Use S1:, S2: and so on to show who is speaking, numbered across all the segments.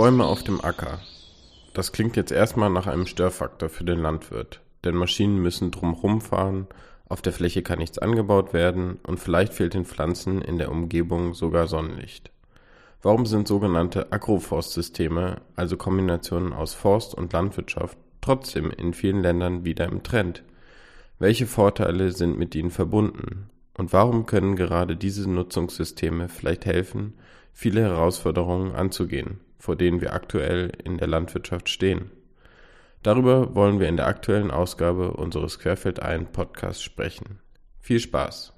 S1: Bäume auf dem Acker. Das klingt jetzt erstmal nach einem Störfaktor für den Landwirt, denn Maschinen müssen drumherum fahren, auf der Fläche kann nichts angebaut werden und vielleicht fehlt den Pflanzen in der Umgebung sogar Sonnenlicht. Warum sind sogenannte Agroforstsysteme, also Kombinationen aus Forst und Landwirtschaft, trotzdem in vielen Ländern wieder im Trend? Welche Vorteile sind mit ihnen verbunden? Und warum können gerade diese Nutzungssysteme vielleicht helfen, viele Herausforderungen anzugehen, vor denen wir aktuell in der Landwirtschaft stehen. Darüber wollen wir in der aktuellen Ausgabe unseres Querfeld ein Podcasts sprechen. Viel Spaß!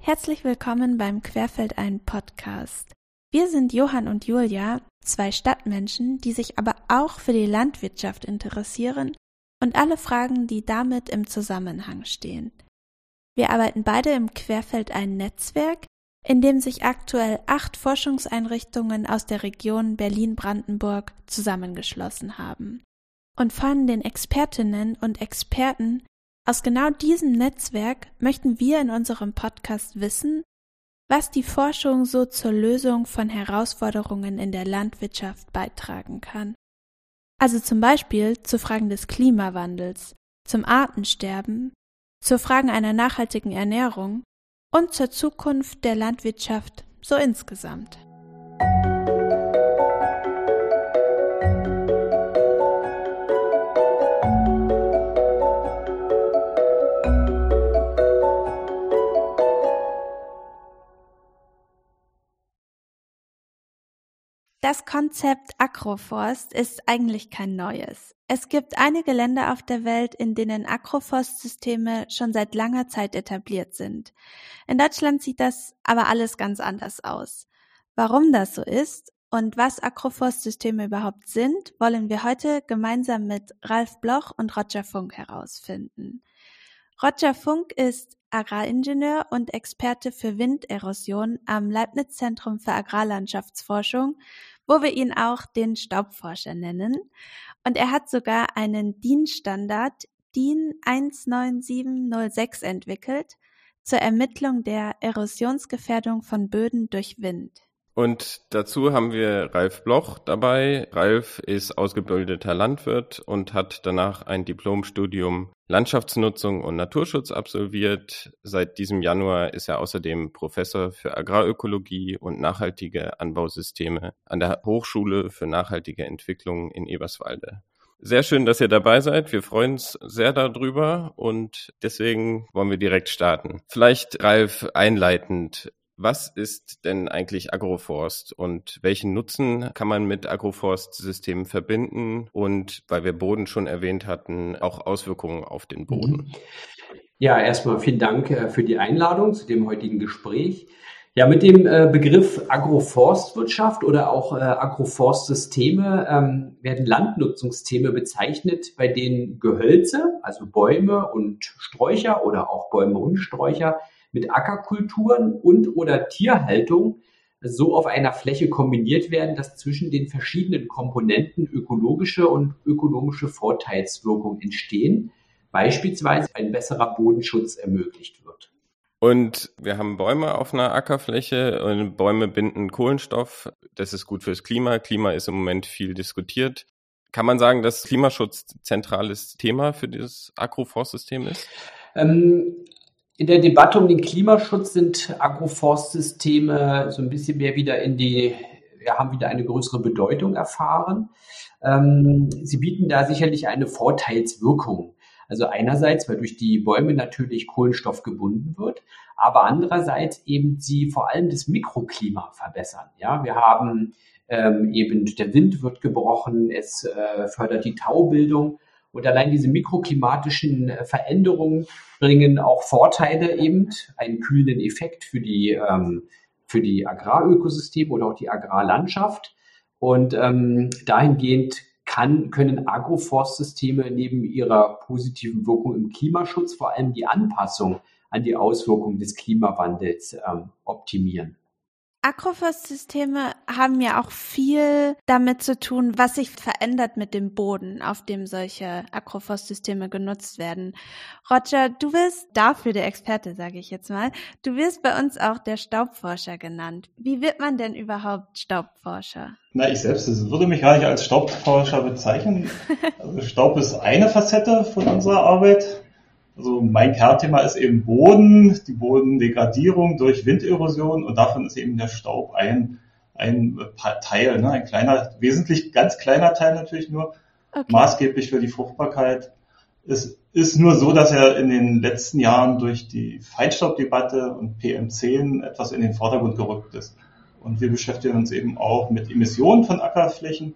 S2: Herzlich willkommen beim Querfeld ein Podcast. Wir sind Johann und Julia, zwei Stadtmenschen, die sich aber auch für die Landwirtschaft interessieren und alle Fragen, die damit im Zusammenhang stehen. Wir arbeiten beide im Querfeld ein Netzwerk, in dem sich aktuell acht Forschungseinrichtungen aus der Region Berlin-Brandenburg zusammengeschlossen haben. Und von den Expertinnen und Experten aus genau diesem Netzwerk möchten wir in unserem Podcast wissen, was die Forschung so zur Lösung von Herausforderungen in der Landwirtschaft beitragen kann. Also zum Beispiel zu Fragen des Klimawandels, zum Artensterben, zu Fragen einer nachhaltigen Ernährung und zur Zukunft der Landwirtschaft so insgesamt. Das Konzept Agroforst ist eigentlich kein neues. Es gibt einige Länder auf der Welt, in denen Agroforstsysteme schon seit langer Zeit etabliert sind. In Deutschland sieht das aber alles ganz anders aus. Warum das so ist und was Agroforstsysteme überhaupt sind, wollen wir heute gemeinsam mit Ralf Bloch und Roger Funk herausfinden. Roger Funk ist Agraringenieur und Experte für Winderosion am Leibniz Zentrum für Agrarlandschaftsforschung wo wir ihn auch den Staubforscher nennen. Und er hat sogar einen DIN-Standard DIN 19706 entwickelt zur Ermittlung der Erosionsgefährdung von Böden durch Wind.
S1: Und dazu haben wir Ralf Bloch dabei. Ralf ist ausgebildeter Landwirt und hat danach ein Diplomstudium Landschaftsnutzung und Naturschutz absolviert. Seit diesem Januar ist er außerdem Professor für Agrarökologie und nachhaltige Anbausysteme an der Hochschule für nachhaltige Entwicklung in Eberswalde. Sehr schön, dass ihr dabei seid. Wir freuen uns sehr darüber und deswegen wollen wir direkt starten. Vielleicht, Ralf, einleitend. Was ist denn eigentlich Agroforst und welchen Nutzen kann man mit Agroforstsystemen verbinden und, weil wir Boden schon erwähnt hatten, auch Auswirkungen auf den Boden? Mhm.
S3: Ja, erstmal vielen Dank äh, für die Einladung zu dem heutigen Gespräch. Ja, mit dem äh, Begriff Agroforstwirtschaft oder auch äh, Agroforstsysteme ähm, werden Landnutzungssysteme bezeichnet, bei denen Gehölze, also Bäume und Sträucher oder auch Bäume und Sträucher mit Ackerkulturen und oder Tierhaltung so auf einer Fläche kombiniert werden, dass zwischen den verschiedenen Komponenten ökologische und ökonomische Vorteilswirkungen entstehen, beispielsweise ein besserer Bodenschutz ermöglicht wird.
S1: Und wir haben Bäume auf einer Ackerfläche und Bäume binden Kohlenstoff. Das ist gut fürs Klima. Klima ist im Moment viel diskutiert. Kann man sagen, dass Klimaschutz zentrales Thema für dieses Agroforstsystem ist? Ähm,
S3: in der Debatte um den Klimaschutz sind Agroforstsysteme so ein bisschen mehr wieder in die, ja, haben wieder eine größere Bedeutung erfahren. Ähm, sie bieten da sicherlich eine Vorteilswirkung. Also einerseits, weil durch die Bäume natürlich Kohlenstoff gebunden wird, aber andererseits eben sie vor allem das Mikroklima verbessern. Ja, wir haben ähm, eben der Wind wird gebrochen, es äh, fördert die Taubildung und allein diese mikroklimatischen äh, Veränderungen bringen auch Vorteile eben, einen kühlenden Effekt für die, ähm, für die Agrarökosysteme oder auch die Agrarlandschaft. Und ähm, dahingehend kann, können Agroforstsysteme neben ihrer positiven Wirkung im Klimaschutz vor allem die Anpassung an die Auswirkungen des Klimawandels ähm, optimieren.
S2: Agroforstsysteme haben ja auch viel damit zu tun, was sich verändert mit dem Boden, auf dem solche Agroforstsysteme genutzt werden. Roger, du bist dafür der Experte, sage ich jetzt mal. Du wirst bei uns auch der Staubforscher genannt. Wie wird man denn überhaupt Staubforscher?
S4: Na, ich selbst würde mich gar nicht als Staubforscher bezeichnen. Also Staub ist eine Facette von unserer Arbeit. Also mein Kernthema ist eben Boden, die Bodendegradierung durch Winderosion und davon ist eben der Staub ein, ein Teil, ne? ein kleiner, wesentlich ganz kleiner Teil natürlich nur, okay. maßgeblich für die Fruchtbarkeit. Es ist nur so, dass er in den letzten Jahren durch die Feinstaubdebatte und PM10 etwas in den Vordergrund gerückt ist. Und wir beschäftigen uns eben auch mit Emissionen von Ackerflächen,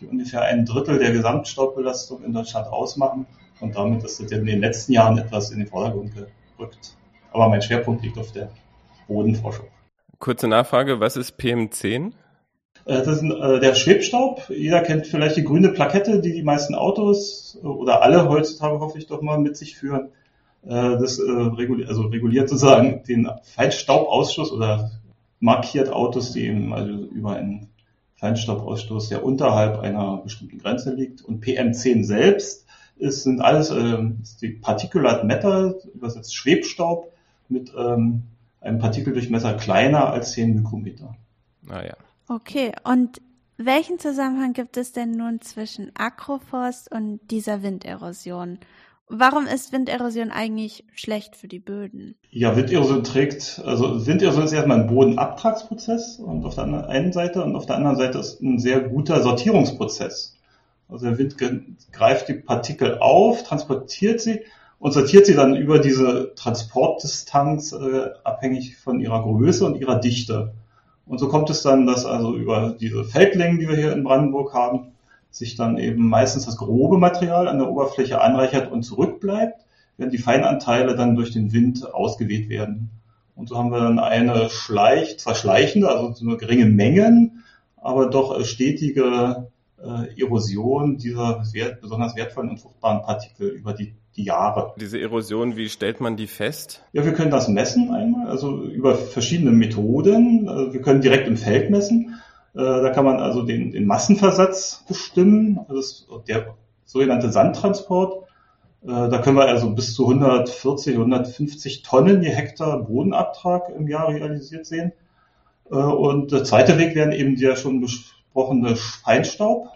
S4: die ungefähr ein Drittel der Gesamtstaubbelastung in Deutschland ausmachen. Und damit ist es in den letzten Jahren etwas in den Vordergrund gerückt. Aber mein Schwerpunkt liegt auf der Bodenforschung.
S1: Kurze Nachfrage, was ist PM10?
S4: Äh, das ist äh, der Schwebstaub. Jeder kennt vielleicht die grüne Plakette, die die meisten Autos äh, oder alle heutzutage hoffe ich doch mal mit sich führen. Das reguliert, also reguliert sozusagen den Feinstaubausstoß oder markiert Autos, die eben also über einen Feinstaubausstoß, der unterhalb einer bestimmten Grenze liegt. Und PM10 selbst ist, sind alles äh, die Particulate Matter, übersetzt Schwebstaub, mit ähm, einem Partikeldurchmesser kleiner als 10 Mikrometer.
S2: Ah ja. Okay, und welchen Zusammenhang gibt es denn nun zwischen Agroforst und dieser Winderosion? Warum ist Winderosion eigentlich schlecht für die Böden?
S4: Ja, Winderosion trägt, also Winderosion ist erstmal ein Bodenabtragsprozess und auf der einen Seite und auf der anderen Seite ist ein sehr guter Sortierungsprozess. Also der Wind greift die Partikel auf, transportiert sie und sortiert sie dann über diese Transportdistanz äh, abhängig von ihrer Größe und ihrer Dichte. Und so kommt es dann, dass also über diese Feldlängen, die wir hier in Brandenburg haben, sich dann eben meistens das grobe Material an der Oberfläche anreichert und zurückbleibt, während die Feinanteile dann durch den Wind ausgeweht werden. Und so haben wir dann eine Schleich, zwar schleichende, also nur geringe Mengen, aber doch stetige äh, Erosion dieser wert, besonders wertvollen und fruchtbaren Partikel über die, die Jahre.
S1: Diese Erosion, wie stellt man die fest?
S4: Ja, wir können das messen einmal, also über verschiedene Methoden. Also wir können direkt im Feld messen. Äh, da kann man also den, den Massenversatz bestimmen, das der sogenannte Sandtransport. Äh, da können wir also bis zu 140, 150 Tonnen je Hektar Bodenabtrag im Jahr realisiert sehen. Äh, und der zweite Weg wären eben der schon besprochene Feinstaub,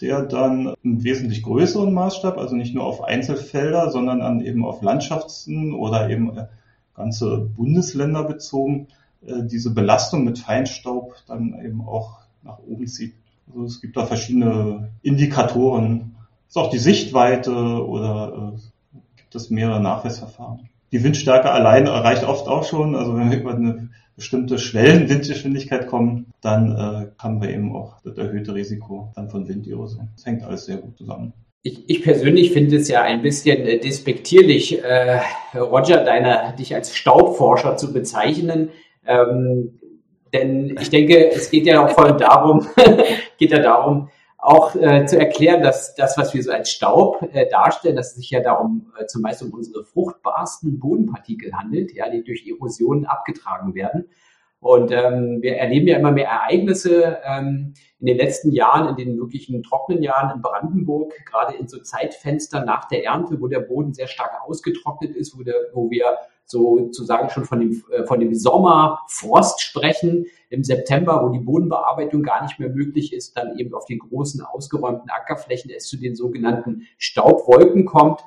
S4: der dann im wesentlich größeren Maßstab, also nicht nur auf Einzelfelder, sondern dann eben auf Landschaften oder eben äh, ganze Bundesländer bezogen, äh, diese Belastung mit Feinstaub dann eben auch nach oben zieht. Also es gibt da verschiedene Indikatoren. Ist auch die Sichtweite oder äh, gibt es mehrere Nachweisverfahren. Die Windstärke allein reicht oft auch schon. Also wenn wir über eine bestimmte Schwellenwindgeschwindigkeit kommen, dann äh, haben wir eben auch das erhöhte Risiko dann von Winderosion. Das hängt alles sehr gut zusammen.
S3: Ich, ich persönlich finde es ja ein bisschen äh, despektierlich, äh, Roger, deiner, dich als Staubforscher zu bezeichnen. Ähm, denn ich denke, es geht ja auch vor allem darum, geht ja darum, auch äh, zu erklären, dass das, was wir so als Staub äh, darstellen, dass es sich ja darum äh, zum Beispiel um unsere fruchtbarsten Bodenpartikel handelt, ja, die durch Erosionen abgetragen werden. Und ähm, wir erleben ja immer mehr Ereignisse ähm, in den letzten Jahren, in den wirklichen trockenen Jahren in Brandenburg, gerade in so Zeitfenstern nach der Ernte, wo der Boden sehr stark ausgetrocknet ist, wo, der, wo wir sozusagen schon von dem, äh, von dem Sommerfrost sprechen im September, wo die Bodenbearbeitung gar nicht mehr möglich ist, dann eben auf den großen ausgeräumten Ackerflächen es zu den sogenannten Staubwolken kommt.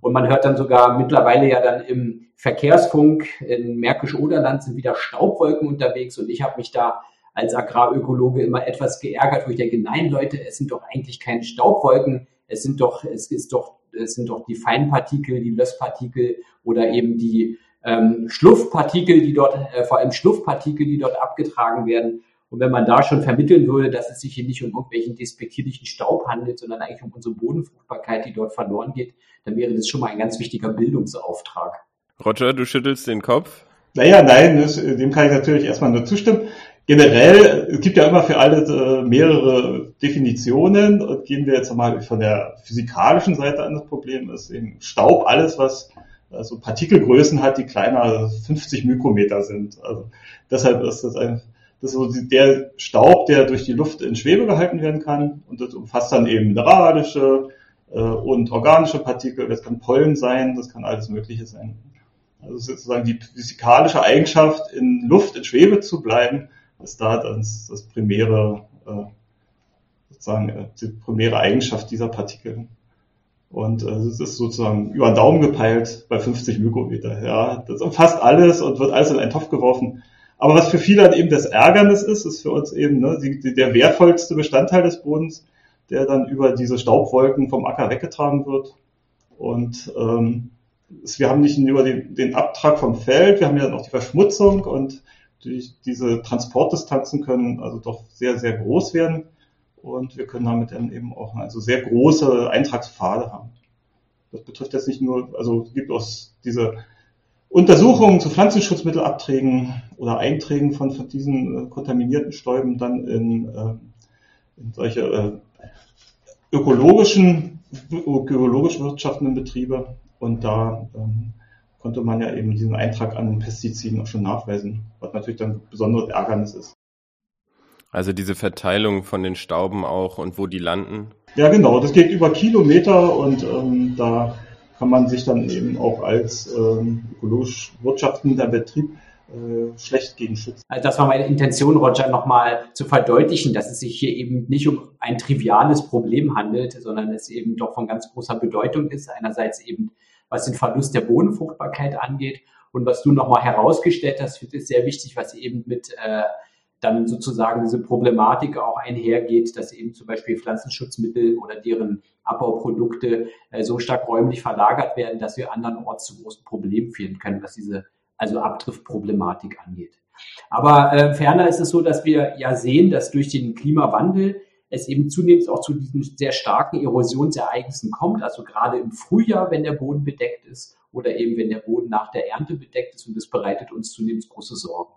S3: Und man hört dann sogar mittlerweile ja dann im Verkehrsfunk in Märkisch-Oderland sind wieder Staubwolken unterwegs. Und ich habe mich da als Agrarökologe immer etwas geärgert, wo ich denke, nein Leute, es sind doch eigentlich keine Staubwolken, es sind doch, es ist doch, es sind doch die Feinpartikel, die Lösspartikel oder eben die ähm, Schluffpartikel, die dort, äh, vor allem Schluffpartikel, die dort abgetragen werden. Und wenn man da schon vermitteln würde, dass es sich hier nicht um irgendwelchen despektierlichen Staub handelt, sondern eigentlich um unsere Bodenfruchtbarkeit, die dort verloren geht, dann wäre das schon mal ein ganz wichtiger Bildungsauftrag.
S1: Roger, du schüttelst den Kopf.
S4: Naja, nein, das, dem kann ich natürlich erstmal nur zustimmen. Generell, es gibt ja immer für alles äh, mehrere Definitionen und gehen wir jetzt mal von der physikalischen Seite an das Problem ist eben Staub, alles was also Partikelgrößen hat, die kleiner 50 Mikrometer sind. Also deshalb ist das ein, Das ist so der Staub, der durch die Luft in Schwebe gehalten werden kann. Und das umfasst dann eben mineralische äh, und organische Partikel. Das kann Pollen sein, das kann alles Mögliche sein. Also sozusagen die physikalische Eigenschaft, in Luft, in Schwebe zu bleiben, ist da das, das primäre, äh, sozusagen äh, die primäre Eigenschaft dieser Partikel. Und äh, es ist sozusagen über den Daumen gepeilt bei 50 Mikrometer. Ja, das umfasst alles und wird alles in einen Topf geworfen. Aber was für viele dann eben das Ärgernis ist, ist für uns eben ne, die, die, der wertvollste Bestandteil des Bodens, der dann über diese Staubwolken vom Acker weggetragen wird. Und ähm, wir haben nicht nur den, den Abtrag vom Feld, wir haben ja dann auch die Verschmutzung und die, diese Transportdistanzen können also doch sehr, sehr groß werden. Und wir können damit dann eben auch also sehr große Eintragspfade haben. Das betrifft jetzt nicht nur, also es gibt auch diese Untersuchungen zu Pflanzenschutzmittelabträgen oder Einträgen von, von diesen äh, kontaminierten Stäuben dann in, äh, in solche äh, ökologischen, ökologisch wirtschaftenden Betriebe. Und da ähm, konnte man ja eben diesen Eintrag an Pestiziden auch schon nachweisen, was natürlich dann besonderes Ärgernis ist.
S1: Also diese Verteilung von den Stauben auch und wo die landen?
S4: Ja, genau. Das geht über Kilometer und ähm, da kann man sich dann eben auch als ähm, ökologisch wirtschaftender Betrieb äh, schlecht gegen schützen.
S3: Also das war meine Intention, Roger, nochmal zu verdeutlichen, dass es sich hier eben nicht um ein triviales Problem handelt, sondern es eben doch von ganz großer Bedeutung ist. Einerseits eben, was den Verlust der Bodenfruchtbarkeit angeht und was du nochmal herausgestellt hast, ist sehr wichtig, was eben mit äh, dann sozusagen diese Problematik auch einhergeht, dass eben zum Beispiel Pflanzenschutzmittel oder deren Abbauprodukte äh, so stark räumlich verlagert werden, dass wir andernorts zu großen Problemen führen können, was diese also Abdriftproblematik angeht. Aber äh, ferner ist es so, dass wir ja sehen, dass durch den Klimawandel es eben zunehmend auch zu diesen sehr starken Erosionsereignissen kommt, also gerade im Frühjahr, wenn der Boden bedeckt ist oder eben wenn der Boden nach der Ernte bedeckt ist und das bereitet uns zunehmend große Sorgen.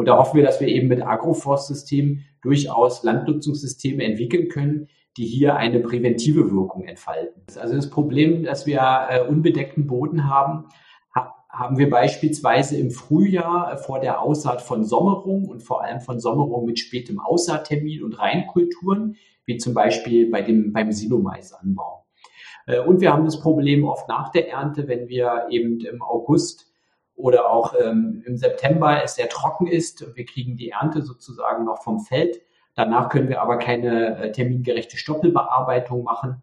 S3: Und da hoffen wir, dass wir eben mit Agroforstsystemen durchaus Landnutzungssysteme entwickeln können, die hier eine präventive Wirkung entfalten. Also das Problem, dass wir äh, unbedeckten Boden haben, ha haben wir beispielsweise im Frühjahr äh, vor der Aussaat von Sommerung und vor allem von Sommerung mit spätem Aussaattermin und Reinkulturen, wie zum Beispiel bei dem, beim Silomaisanbau. Äh, und wir haben das Problem oft nach der Ernte, wenn wir eben im August oder auch ähm, im September es sehr trocken ist. Wir kriegen die Ernte sozusagen noch vom Feld. Danach können wir aber keine äh, termingerechte Stoppelbearbeitung machen.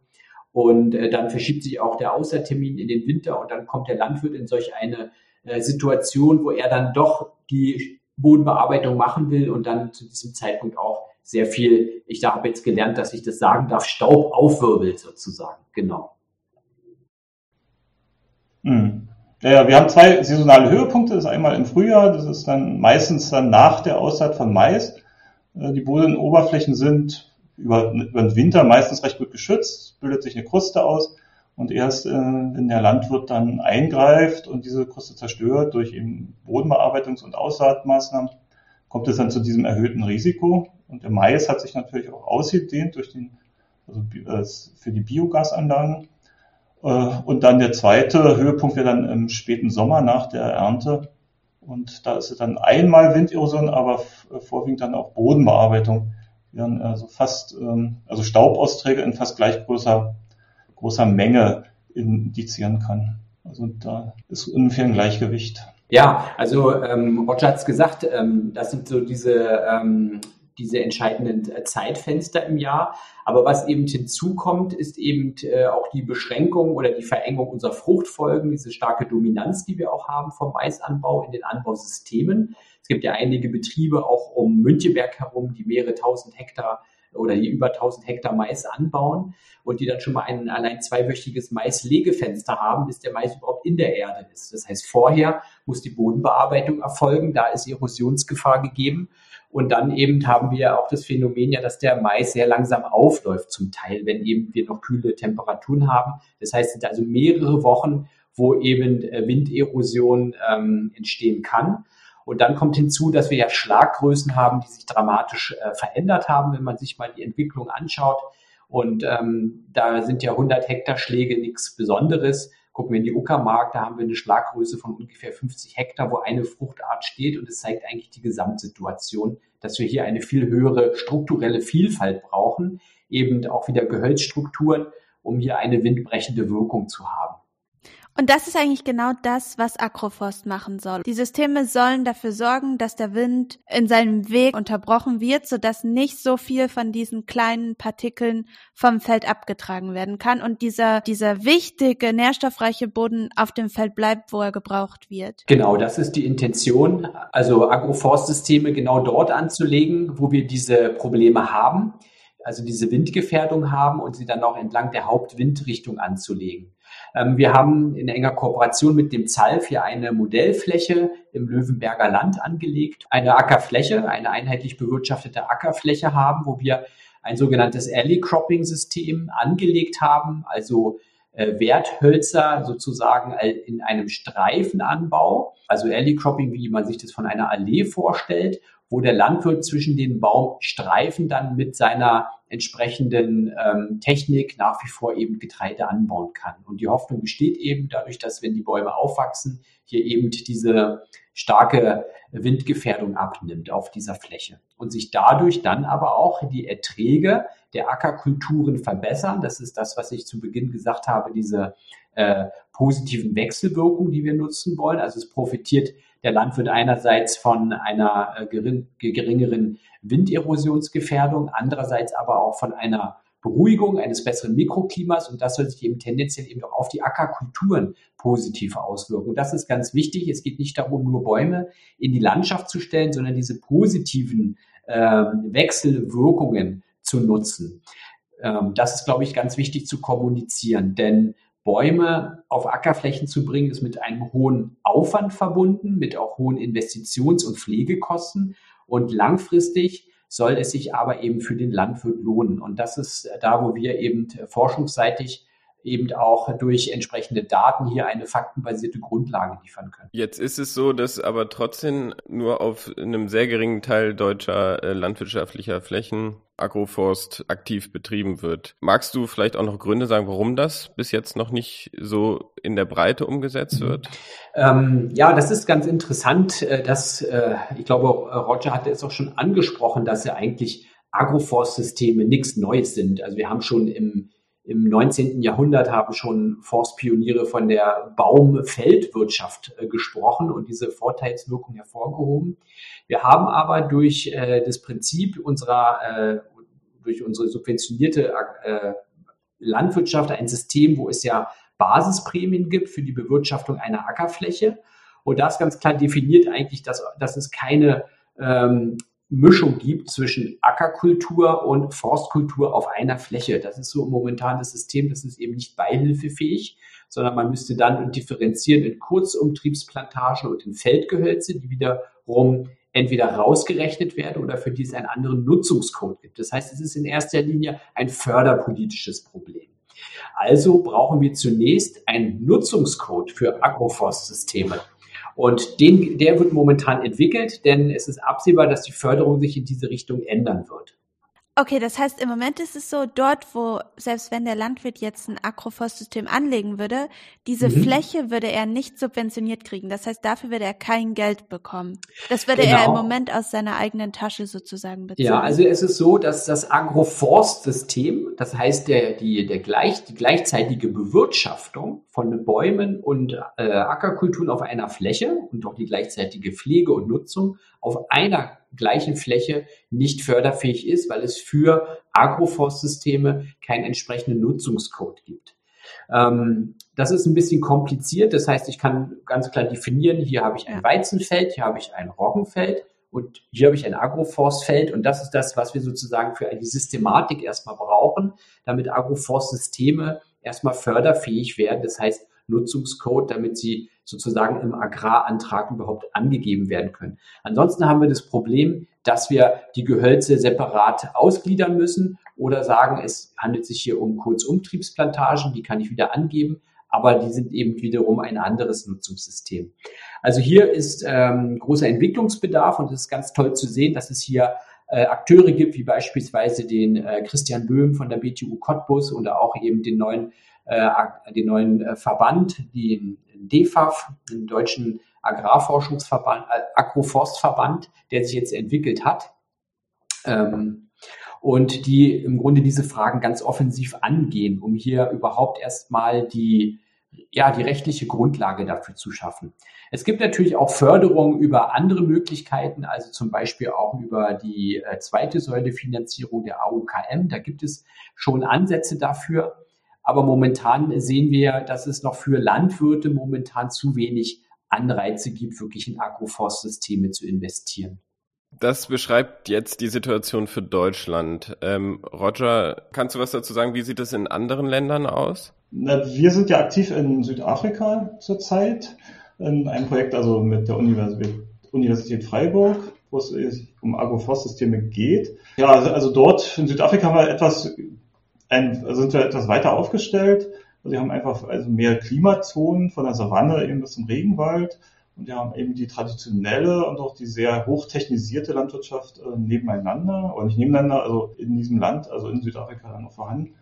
S3: Und äh, dann verschiebt sich auch der Außertermin in den Winter und dann kommt der Landwirt in solch eine äh, Situation, wo er dann doch die Bodenbearbeitung machen will und dann zu diesem Zeitpunkt auch sehr viel, ich habe jetzt gelernt, dass ich das sagen darf, Staub aufwirbelt sozusagen. Genau.
S4: Hm. Ja, wir haben zwei saisonale Höhepunkte. Das ist einmal im Frühjahr, das ist dann meistens dann nach der Aussaat von Mais. Äh, die Bodenoberflächen sind über, über den Winter meistens recht gut geschützt, bildet sich eine Kruste aus. Und erst äh, wenn der Landwirt dann eingreift und diese Kruste zerstört durch eben Bodenbearbeitungs- und Aussaatmaßnahmen, kommt es dann zu diesem erhöhten Risiko. Und der Mais hat sich natürlich auch ausgedehnt durch den, also äh, für die Biogasanlagen. Äh, und dann der zweite Höhepunkt wäre dann im späten Sommer nach der Ernte. Und da ist dann einmal Winderosion, aber vorwiegend dann auch Bodenbearbeitung, die dann also fast, ähm, also Staubausträge in fast gleich großer, großer Menge indizieren kann. Also da ist ungefähr ein Gleichgewicht.
S3: Ja, also ähm, Roger hat es gesagt, ähm, das sind so diese ähm, diese entscheidenden äh, Zeitfenster im Jahr. Aber was eben hinzukommt, ist eben äh, auch die Beschränkung oder die Verengung unserer Fruchtfolgen, diese starke Dominanz, die wir auch haben vom Maisanbau in den Anbausystemen. Es gibt ja einige Betriebe auch um Müncheberg herum, die mehrere tausend Hektar oder die über 1000 Hektar Mais anbauen und die dann schon mal ein allein zweiwöchiges Maislegefenster haben, bis der Mais überhaupt in der Erde ist. Das heißt, vorher muss die Bodenbearbeitung erfolgen, da ist Erosionsgefahr gegeben und dann eben haben wir auch das Phänomen ja, dass der Mais sehr langsam aufläuft zum Teil, wenn eben wir noch kühle Temperaturen haben. Das heißt, es sind also mehrere Wochen, wo eben äh, Winderosion ähm, entstehen kann. Und dann kommt hinzu, dass wir ja Schlaggrößen haben, die sich dramatisch äh, verändert haben, wenn man sich mal die Entwicklung anschaut. Und ähm, da sind ja 100 Hektar Schläge nichts Besonderes Gucken wir in die Uckermark, da haben wir eine Schlaggröße von ungefähr 50 Hektar, wo eine Fruchtart steht und es zeigt eigentlich die Gesamtsituation, dass wir hier eine viel höhere strukturelle Vielfalt brauchen, eben auch wieder Gehölzstrukturen, um hier eine windbrechende Wirkung zu haben.
S2: Und das ist eigentlich genau das, was Agroforst machen soll. Die Systeme sollen dafür sorgen, dass der Wind in seinem Weg unterbrochen wird, sodass nicht so viel von diesen kleinen Partikeln vom Feld abgetragen werden kann und dieser, dieser wichtige, nährstoffreiche Boden auf dem Feld bleibt, wo er gebraucht wird.
S3: Genau, das ist die Intention, also Agroforstsysteme genau dort anzulegen, wo wir diese Probleme haben, also diese Windgefährdung haben und sie dann auch entlang der Hauptwindrichtung anzulegen. Ähm, wir haben in enger Kooperation mit dem ZALF hier eine Modellfläche im Löwenberger Land angelegt, eine Ackerfläche, eine einheitlich bewirtschaftete Ackerfläche haben, wo wir ein sogenanntes Alley Cropping System angelegt haben, also äh, Werthölzer sozusagen in einem Streifenanbau, also Alley Cropping, wie man sich das von einer Allee vorstellt wo der Landwirt zwischen den Baumstreifen dann mit seiner entsprechenden ähm, Technik nach wie vor eben Getreide anbauen kann. Und die Hoffnung besteht eben dadurch, dass wenn die Bäume aufwachsen, hier eben diese starke Windgefährdung abnimmt auf dieser Fläche und sich dadurch dann aber auch die Erträge der Ackerkulturen verbessern. Das ist das, was ich zu Beginn gesagt habe, diese äh, positiven Wechselwirkungen, die wir nutzen wollen. Also es profitiert der Landwirt einerseits von einer äh, geringeren Winderosionsgefährdung, andererseits aber auch von einer Beruhigung eines besseren Mikroklimas und das soll sich eben tendenziell eben auch auf die Ackerkulturen positiv auswirken. Das ist ganz wichtig. Es geht nicht darum, nur Bäume in die Landschaft zu stellen, sondern diese positiven ähm, Wechselwirkungen zu nutzen. Ähm, das ist, glaube ich, ganz wichtig zu kommunizieren, denn Bäume auf Ackerflächen zu bringen, ist mit einem hohen Aufwand verbunden, mit auch hohen Investitions- und Pflegekosten. Und langfristig soll es sich aber eben für den Landwirt lohnen. Und das ist da, wo wir eben forschungsseitig eben auch durch entsprechende Daten hier eine faktenbasierte Grundlage liefern können.
S1: Jetzt ist es so, dass aber trotzdem nur auf einem sehr geringen Teil deutscher äh, landwirtschaftlicher Flächen Agroforst aktiv betrieben wird. Magst du vielleicht auch noch Gründe sagen, warum das bis jetzt noch nicht so in der Breite umgesetzt wird?
S3: Ähm, ja, das ist ganz interessant. Äh, dass, äh, ich glaube, Roger hatte es auch schon angesprochen, dass ja eigentlich Agroforstsysteme nichts Neues sind. Also wir haben schon im im 19. Jahrhundert haben schon Forstpioniere von der Baumfeldwirtschaft äh, gesprochen und diese Vorteilswirkung hervorgehoben. Wir haben aber durch äh, das Prinzip unserer, äh, durch unsere subventionierte Landwirtschaft ein System, wo es ja Basisprämien gibt für die Bewirtschaftung einer Ackerfläche. Und das ganz klar definiert eigentlich, dass, dass es keine ähm, Mischung gibt zwischen Ackerkultur und Forstkultur auf einer Fläche. Das ist so momentan das System, das ist eben nicht beihilfefähig, sondern man müsste dann differenzieren in Kurzumtriebsplantagen und in Feldgehölze, die wiederum entweder rausgerechnet werden oder für die es einen anderen Nutzungscode gibt. Das heißt, es ist in erster Linie ein förderpolitisches Problem. Also brauchen wir zunächst einen Nutzungscode für Agroforstsysteme. Und den, der wird momentan entwickelt, denn es ist absehbar, dass die Förderung sich in diese Richtung ändern wird.
S2: Okay, das heißt, im Moment ist es so, dort, wo, selbst wenn der Landwirt jetzt ein Agroforstsystem anlegen würde, diese mhm. Fläche würde er nicht subventioniert kriegen. Das heißt, dafür würde er kein Geld bekommen. Das würde genau. er im Moment aus seiner eigenen Tasche sozusagen
S3: beziehen. Ja, also es ist so, dass das Agroforstsystem, das heißt der, die, der gleich, die gleichzeitige Bewirtschaftung von Bäumen und äh, Ackerkulturen auf einer Fläche und auch die gleichzeitige Pflege und Nutzung auf einer gleichen Fläche nicht förderfähig ist, weil es für Agroforstsysteme keinen entsprechenden Nutzungscode gibt. Ähm, das ist ein bisschen kompliziert. Das heißt, ich kann ganz klar definieren, hier habe ich ein Weizenfeld, hier habe ich ein Roggenfeld und hier habe ich ein Agroforstfeld. Und das ist das, was wir sozusagen für die Systematik erstmal brauchen, damit Agroforstsysteme erstmal förderfähig werden. Das heißt, Nutzungscode, damit sie sozusagen im Agrarantrag überhaupt angegeben werden können. Ansonsten haben wir das Problem, dass wir die Gehölze separat ausgliedern müssen oder sagen, es handelt sich hier um Kurzumtriebsplantagen, die kann ich wieder angeben, aber die sind eben wiederum ein anderes Nutzungssystem. Also hier ist ähm, großer Entwicklungsbedarf und es ist ganz toll zu sehen, dass es hier äh, Akteure gibt, wie beispielsweise den äh, Christian Böhm von der BTU Cottbus oder auch eben den neuen den neuen äh, Verband, den DEFAF, den Deutschen Agrarforschungsverband, äh, Agroforstverband, der sich jetzt entwickelt hat. Ähm, und die im Grunde diese Fragen ganz offensiv angehen, um hier überhaupt erstmal die, ja, die rechtliche Grundlage dafür zu schaffen. Es gibt natürlich auch Förderung über andere Möglichkeiten, also zum Beispiel auch über die äh, zweite Säule Finanzierung der AUKM. Da gibt es schon Ansätze dafür. Aber momentan sehen wir, dass es noch für Landwirte momentan zu wenig Anreize gibt, wirklich in Agroforstsysteme zu investieren.
S1: Das beschreibt jetzt die Situation für Deutschland. Ähm, Roger, kannst du was dazu sagen? Wie sieht es in anderen Ländern aus?
S4: Na, wir sind ja aktiv in Südafrika zurzeit in einem Projekt, also mit der Universität, Universität Freiburg, wo es um Agroforstsysteme geht. Ja, also, also dort in Südafrika haben wir etwas, ein, sind wir etwas weiter aufgestellt. Wir haben einfach also mehr Klimazonen von der Savanne eben bis zum Regenwald und wir haben eben die traditionelle und auch die sehr hochtechnisierte Landwirtschaft äh, nebeneinander, oder nicht nebeneinander, also in diesem Land, also in Südafrika dann noch vorhanden.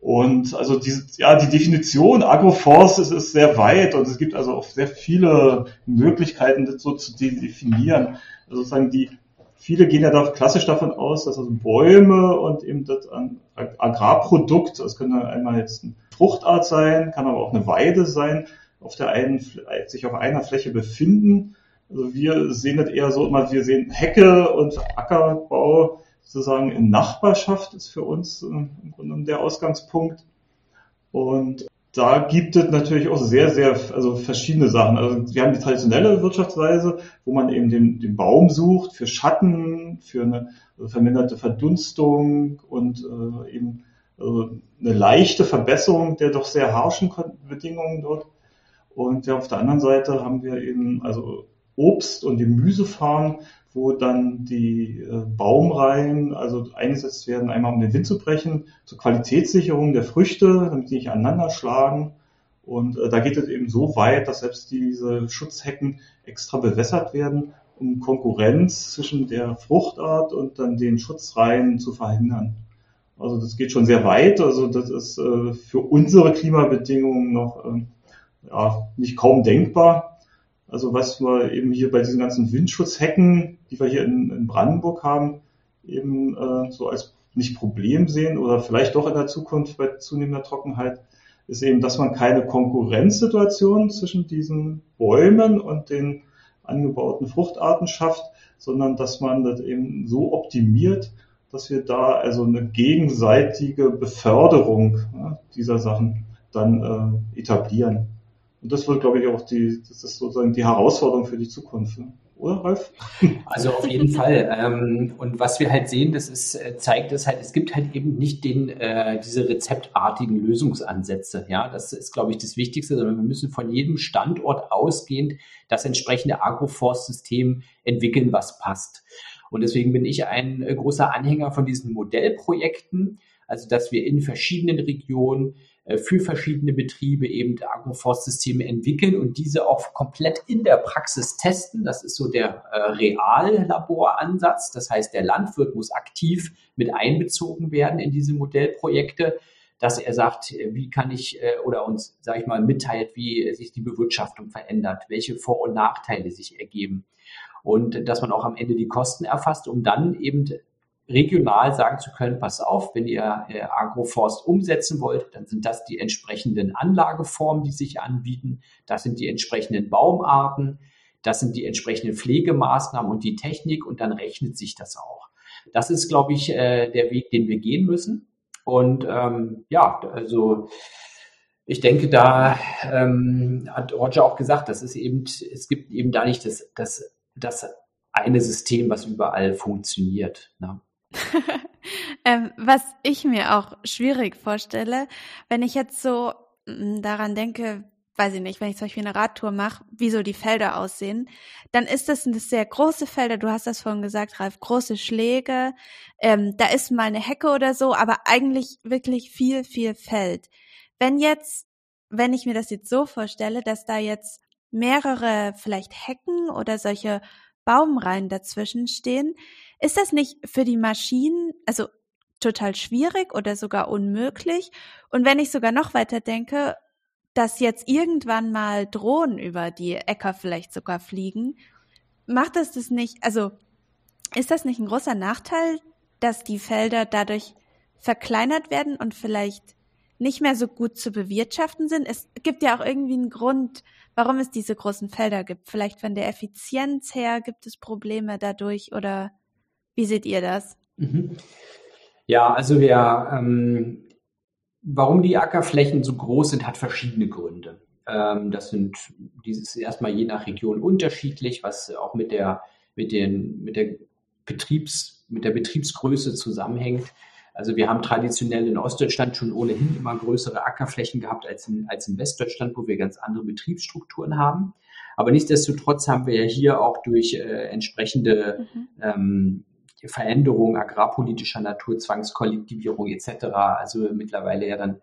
S4: Und also diese, ja, die Definition Agroforce ist, ist sehr weit und es gibt also auch sehr viele Möglichkeiten, das so zu definieren. Also sozusagen die, viele gehen ja da klassisch davon aus, dass also Bäume und eben das Agrarprodukt, das könnte einmal jetzt eine Fruchtart sein, kann aber auch eine Weide sein, auf der einen, sich auf einer Fläche befinden. Also wir sehen das eher so immer, wir sehen Hecke und Ackerbau sozusagen in Nachbarschaft ist für uns äh, im Grunde der Ausgangspunkt. Und da gibt es natürlich auch sehr, sehr, also verschiedene Sachen. Also wir haben die traditionelle Wirtschaftsweise, wo man eben den, den Baum sucht für Schatten, für eine also verminderte Verdunstung und äh, eben also eine leichte Verbesserung der doch sehr harschen Bedingungen dort. Und ja, auf der anderen Seite haben wir eben also Obst- und Gemüsefarmen, wo dann die äh, Baumreihen also eingesetzt werden, einmal um den Wind zu brechen, zur Qualitätssicherung der Früchte, damit die nicht aneinander schlagen. Und äh, da geht es eben so weit, dass selbst diese Schutzhecken extra bewässert werden, um Konkurrenz zwischen der Fruchtart und dann den Schutzreihen zu verhindern. Also das geht schon sehr weit. Also das ist äh, für unsere Klimabedingungen noch äh, ja, nicht kaum denkbar. Also was wir eben hier bei diesen ganzen Windschutzhecken, die wir hier in, in Brandenburg haben, eben äh, so als nicht Problem sehen oder vielleicht doch in der Zukunft bei zunehmender Trockenheit, ist eben, dass man keine Konkurrenzsituation zwischen diesen Bäumen und den angebauten Fruchtarten schafft, sondern dass man das eben so optimiert, dass wir da also eine gegenseitige Beförderung ja, dieser Sachen dann äh, etablieren. Und das wird, glaube ich, auch die, das ist sozusagen die Herausforderung für die Zukunft. Ne? Oder, Ralf?
S3: Also auf jeden Fall. Ähm, und was wir halt sehen, das ist, äh, zeigt es halt, es gibt halt eben nicht den, äh, diese rezeptartigen Lösungsansätze. Ja, das ist, glaube ich, das Wichtigste, sondern wir müssen von jedem Standort ausgehend das entsprechende Agroforstsystem entwickeln, was passt. Und deswegen bin ich ein äh, großer Anhänger von diesen Modellprojekten, also dass wir in verschiedenen Regionen für verschiedene Betriebe eben Agroforstsysteme entwickeln und diese auch komplett in der Praxis testen. Das ist so der äh, Reallaboransatz. Das heißt, der Landwirt muss aktiv mit einbezogen werden in diese Modellprojekte dass er sagt, äh, wie kann ich äh, oder uns, sage ich mal, mitteilt, wie sich die Bewirtschaftung verändert, welche Vor- und Nachteile sich ergeben und dass man auch am Ende die Kosten erfasst, um dann eben regional sagen zu können, pass auf, wenn ihr äh, Agroforst umsetzen wollt, dann sind das die entsprechenden Anlageformen, die sich anbieten, das sind die entsprechenden Baumarten, das sind die entsprechenden Pflegemaßnahmen und die Technik und dann rechnet sich das auch. Das ist, glaube ich, äh, der Weg, den wir gehen müssen. Und ähm, ja, also ich denke, da ähm, hat Roger auch gesagt, das ist eben, es gibt eben da nicht das, das, das eine System, was überall funktioniert. Ne?
S2: ähm, was ich mir auch schwierig vorstelle, wenn ich jetzt so mm, daran denke, weiß ich nicht, wenn ich zum Beispiel eine Radtour mache, wie so die Felder aussehen, dann ist das eine sehr große Felder. Du hast das vorhin gesagt, Ralf, große Schläge. Ähm, da ist mal eine Hecke oder so, aber eigentlich wirklich viel, viel Feld. Wenn jetzt, wenn ich mir das jetzt so vorstelle, dass da jetzt mehrere vielleicht Hecken oder solche Baumreihen dazwischen stehen, ist das nicht für die Maschinen, also total schwierig oder sogar unmöglich. Und wenn ich sogar noch weiter denke, dass jetzt irgendwann mal Drohnen über die Äcker vielleicht sogar fliegen, macht es das nicht, also ist das nicht ein großer Nachteil, dass die Felder dadurch verkleinert werden und vielleicht nicht mehr so gut zu bewirtschaften sind? Es gibt ja auch irgendwie einen Grund, warum es diese großen Felder gibt. Vielleicht von der Effizienz her gibt es Probleme dadurch oder wie seht ihr das? Mhm.
S3: Ja, also wir, ähm, warum die Ackerflächen so groß sind, hat verschiedene Gründe. Ähm, das sind dieses erstmal je nach Region unterschiedlich, was auch mit der mit den mit der Betriebs mit der Betriebsgröße zusammenhängt. Also wir haben traditionell in Ostdeutschland schon ohnehin immer größere Ackerflächen gehabt als in, als in Westdeutschland, wo wir ganz andere Betriebsstrukturen haben. Aber nichtsdestotrotz haben wir ja hier auch durch äh, entsprechende mhm. ähm, Veränderungen agrarpolitischer Natur, Zwangskollektivierung etc., also mittlerweile ja dann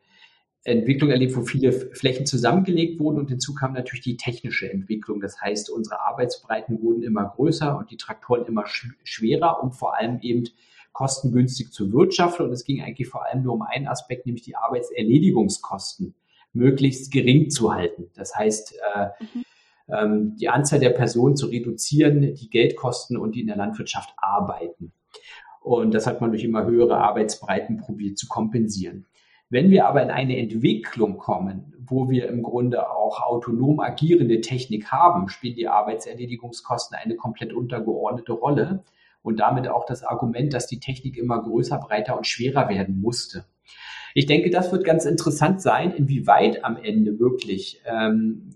S3: Entwicklung erlebt, wo viele Flächen zusammengelegt wurden und hinzu kam natürlich die technische Entwicklung. Das heißt, unsere Arbeitsbreiten wurden immer größer und die Traktoren immer schwerer, um vor allem eben kostengünstig zu wirtschaften. Und es ging eigentlich vor allem nur um einen Aspekt, nämlich die Arbeitserledigungskosten möglichst gering zu halten. Das heißt, äh, mhm. Ähm, die Anzahl der Personen zu reduzieren, die Geldkosten und die in der Landwirtschaft arbeiten. Und das hat man durch immer höhere Arbeitsbreiten probiert zu kompensieren. Wenn wir aber in eine Entwicklung kommen, wo wir im Grunde auch autonom agierende Technik haben, spielen die Arbeitserledigungskosten eine komplett untergeordnete Rolle und damit auch das Argument, dass die Technik immer größer, breiter und schwerer werden musste. Ich denke, das wird ganz interessant sein, inwieweit am Ende wirklich, ähm,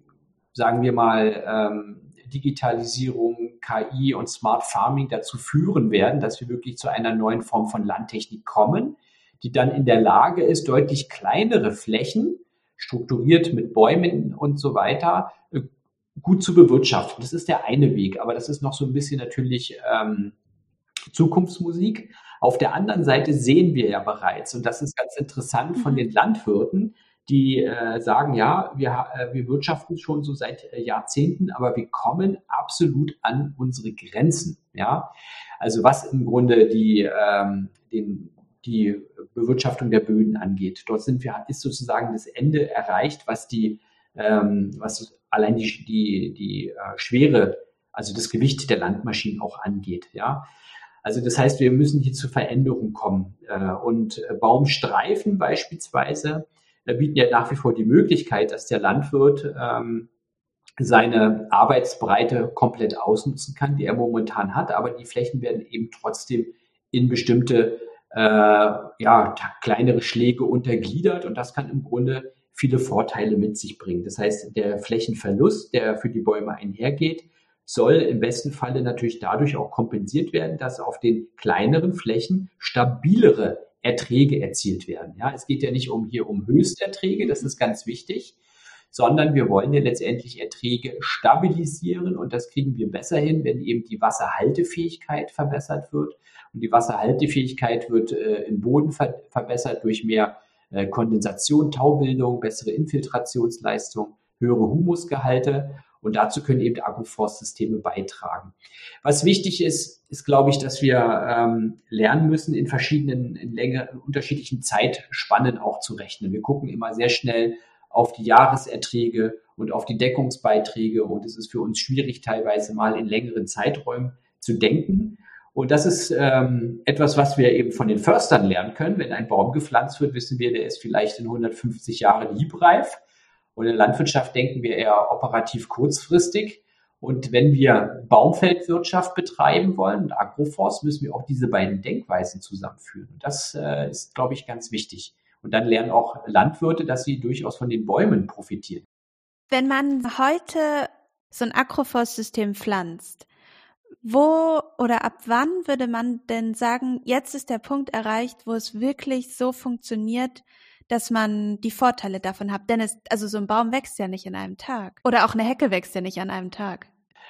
S3: sagen wir mal, ähm, Digitalisierung, KI und Smart Farming dazu führen werden, dass wir wirklich zu einer neuen Form von Landtechnik kommen, die dann in der Lage ist, deutlich kleinere Flächen, strukturiert mit Bäumen und so weiter, äh, gut zu bewirtschaften. Das ist der eine Weg, aber das ist noch so ein bisschen natürlich ähm, Zukunftsmusik. Auf der anderen Seite sehen wir ja bereits, und das ist ganz interessant von mhm. den Landwirten, die äh, sagen, ja, wir, äh, wir wirtschaften schon so seit äh, Jahrzehnten, aber wir kommen absolut an unsere Grenzen. Ja, also was im Grunde die, ähm, den, die Bewirtschaftung der Böden angeht. Dort sind wir, ist sozusagen das Ende erreicht, was die, ähm, was allein die, die, die äh, Schwere, also das Gewicht der Landmaschinen auch angeht. Ja, also das heißt, wir müssen hier zu Veränderungen kommen. Äh, und äh, Baumstreifen beispielsweise bieten ja nach wie vor die Möglichkeit, dass der Landwirt ähm, seine Arbeitsbreite komplett ausnutzen kann, die er momentan hat, aber die Flächen werden eben trotzdem in bestimmte äh, ja, kleinere Schläge untergliedert und das kann im Grunde viele Vorteile mit sich bringen. Das heißt, der Flächenverlust, der für die Bäume einhergeht, soll im besten Falle natürlich dadurch auch kompensiert werden, dass auf den kleineren Flächen stabilere Erträge erzielt werden. Ja, es geht ja nicht um hier um Höchsterträge, das ist ganz wichtig, sondern wir wollen ja letztendlich Erträge stabilisieren und das kriegen wir besser hin, wenn eben die Wasserhaltefähigkeit verbessert wird und die Wasserhaltefähigkeit wird äh, im Boden ver verbessert durch mehr äh, Kondensation, Taubildung, bessere Infiltrationsleistung, höhere Humusgehalte. Und dazu können eben Agroforstsysteme beitragen. Was wichtig ist, ist, glaube ich, dass wir ähm, lernen müssen, in verschiedenen, in längeren, unterschiedlichen Zeitspannen auch zu rechnen. Wir gucken immer sehr schnell auf die Jahreserträge und auf die Deckungsbeiträge und es ist für uns schwierig, teilweise mal in längeren Zeiträumen zu denken. Und das ist ähm, etwas, was wir eben von den Förstern lernen können. Wenn ein Baum gepflanzt wird, wissen wir, der ist vielleicht in 150 Jahren liebreif. Und in Landwirtschaft denken wir eher operativ kurzfristig. Und wenn wir Baumfeldwirtschaft betreiben wollen und Agroforst, müssen wir auch diese beiden Denkweisen zusammenführen. Und das äh, ist, glaube ich, ganz wichtig. Und dann lernen auch Landwirte, dass sie durchaus von den Bäumen profitieren.
S2: Wenn man heute so ein Agroforstsystem pflanzt, wo oder ab wann würde man denn sagen, jetzt ist der Punkt erreicht, wo es wirklich so funktioniert, dass man die Vorteile davon hat? Denn es, also so ein Baum wächst ja nicht in einem Tag. Oder auch eine Hecke wächst ja nicht an einem Tag.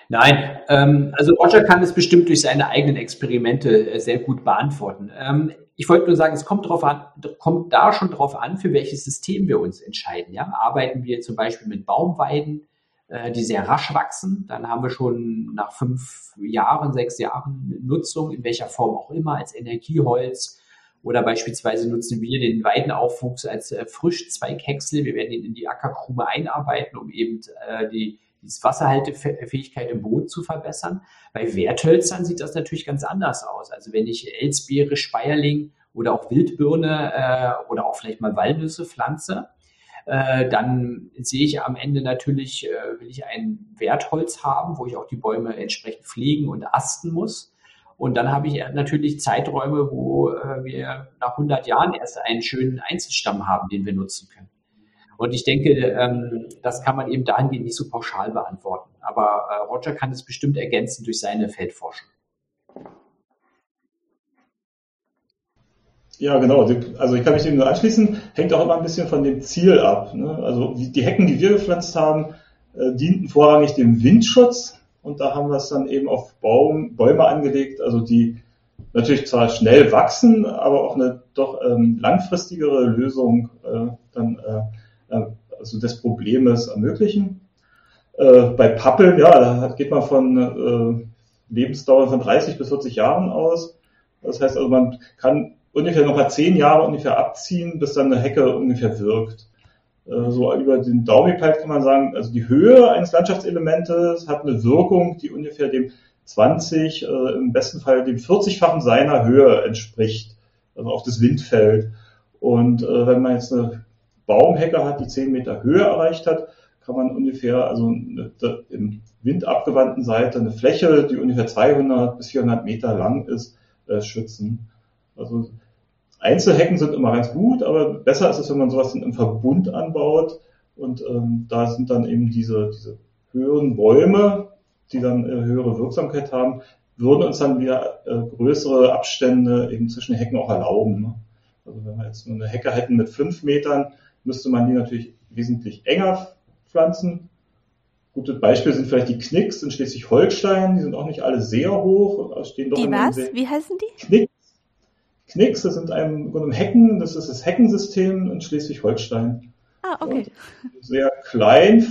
S3: Nein, ähm, also Roger kann es bestimmt durch seine eigenen Experimente äh, sehr gut beantworten. Ähm, ich wollte nur sagen, es kommt darauf an, kommt da schon darauf an, für welches System wir uns entscheiden. Ja? Arbeiten wir zum Beispiel mit Baumweiden, äh, die sehr rasch wachsen. Dann haben wir schon nach fünf Jahren, sechs Jahren Nutzung, in welcher Form auch immer, als Energieholz Oder beispielsweise nutzen wir den Weidenaufwuchs als äh, Frischzweighäcksel. Wir werden ihn in die Ackerkrume einarbeiten, um eben äh, die, die Wasserhaltefähigkeit im Boden zu verbessern. Bei Werthölzern sieht das natürlich ganz anders aus. Also wenn ich Elsbeere, Speierling oder auch Wildbirne äh, oder auch vielleicht mal Walnüsse pflanze, äh, dann sehe ich am Ende natürlich, äh, will ich ein Wertholz haben, wo ich auch die Bäume entsprechend pflegen und asten muss. Und dann habe ich natürlich Zeiträume, wo äh, wir nach 100 Jahren erst einen schönen Einzelstamm haben, den wir nutzen können. Und ich denke, ähm, das kann man eben dahingehend nicht so pauschal beantworten. Aber äh, Roger kann es bestimmt ergänzen durch seine Feldforschung.
S4: Ja, genau. Also ich kann mich dem nur anschließen. Hängt auch immer ein bisschen von dem Ziel ab. Ne? Also die Hecken, die wir gepflanzt haben, äh, dienten vorrangig dem Windschutz und da haben wir es dann eben auf Baum, Bäume angelegt, also die natürlich zwar schnell wachsen, aber auch eine doch ähm, langfristigere Lösung äh, dann äh, äh also des Problems ermöglichen. Äh, bei Pappel, ja, da geht man von äh, Lebensdauer von 30 bis 40 Jahren aus. Das heißt also, man kann ungefähr noch mal zehn Jahre ungefähr abziehen, bis dann eine Hecke ungefähr wirkt. Äh, so über den Daumen gepeilt kann man sagen, also die Höhe eines Landschaftselementes hat eine Wirkung, die ungefähr dem 20, äh, im besten Fall dem 40-fachen seiner Höhe entspricht, also auf das Windfeld. Und äh, wenn man jetzt eine Baumhecke hat, die 10 Meter Höhe erreicht hat, kann man ungefähr, also eine, im windabgewandten Seite eine Fläche, die ungefähr 200 bis 400 Meter lang ist, äh, schützen. Also Einzelhecken sind immer ganz gut, aber besser ist es, wenn man sowas im Verbund anbaut. Und ähm, da sind dann eben diese, diese höheren Bäume, die dann äh, höhere Wirksamkeit haben, würden uns dann wieder äh, größere Abstände eben zwischen Hecken auch erlauben. Ne? Also wenn wir jetzt nur eine Hecke hätten mit fünf Metern, müsste man die natürlich wesentlich enger pflanzen. Gute Beispiele sind vielleicht die Knicks in Schleswig-Holstein, die sind auch nicht alle sehr hoch.
S2: Stehen doch die was? Wie heißen die?
S4: Knicks Knicks, das sind einem, einem Hecken, das ist das Heckensystem in Schleswig-Holstein.
S2: Ah, okay.
S4: Und sehr klein,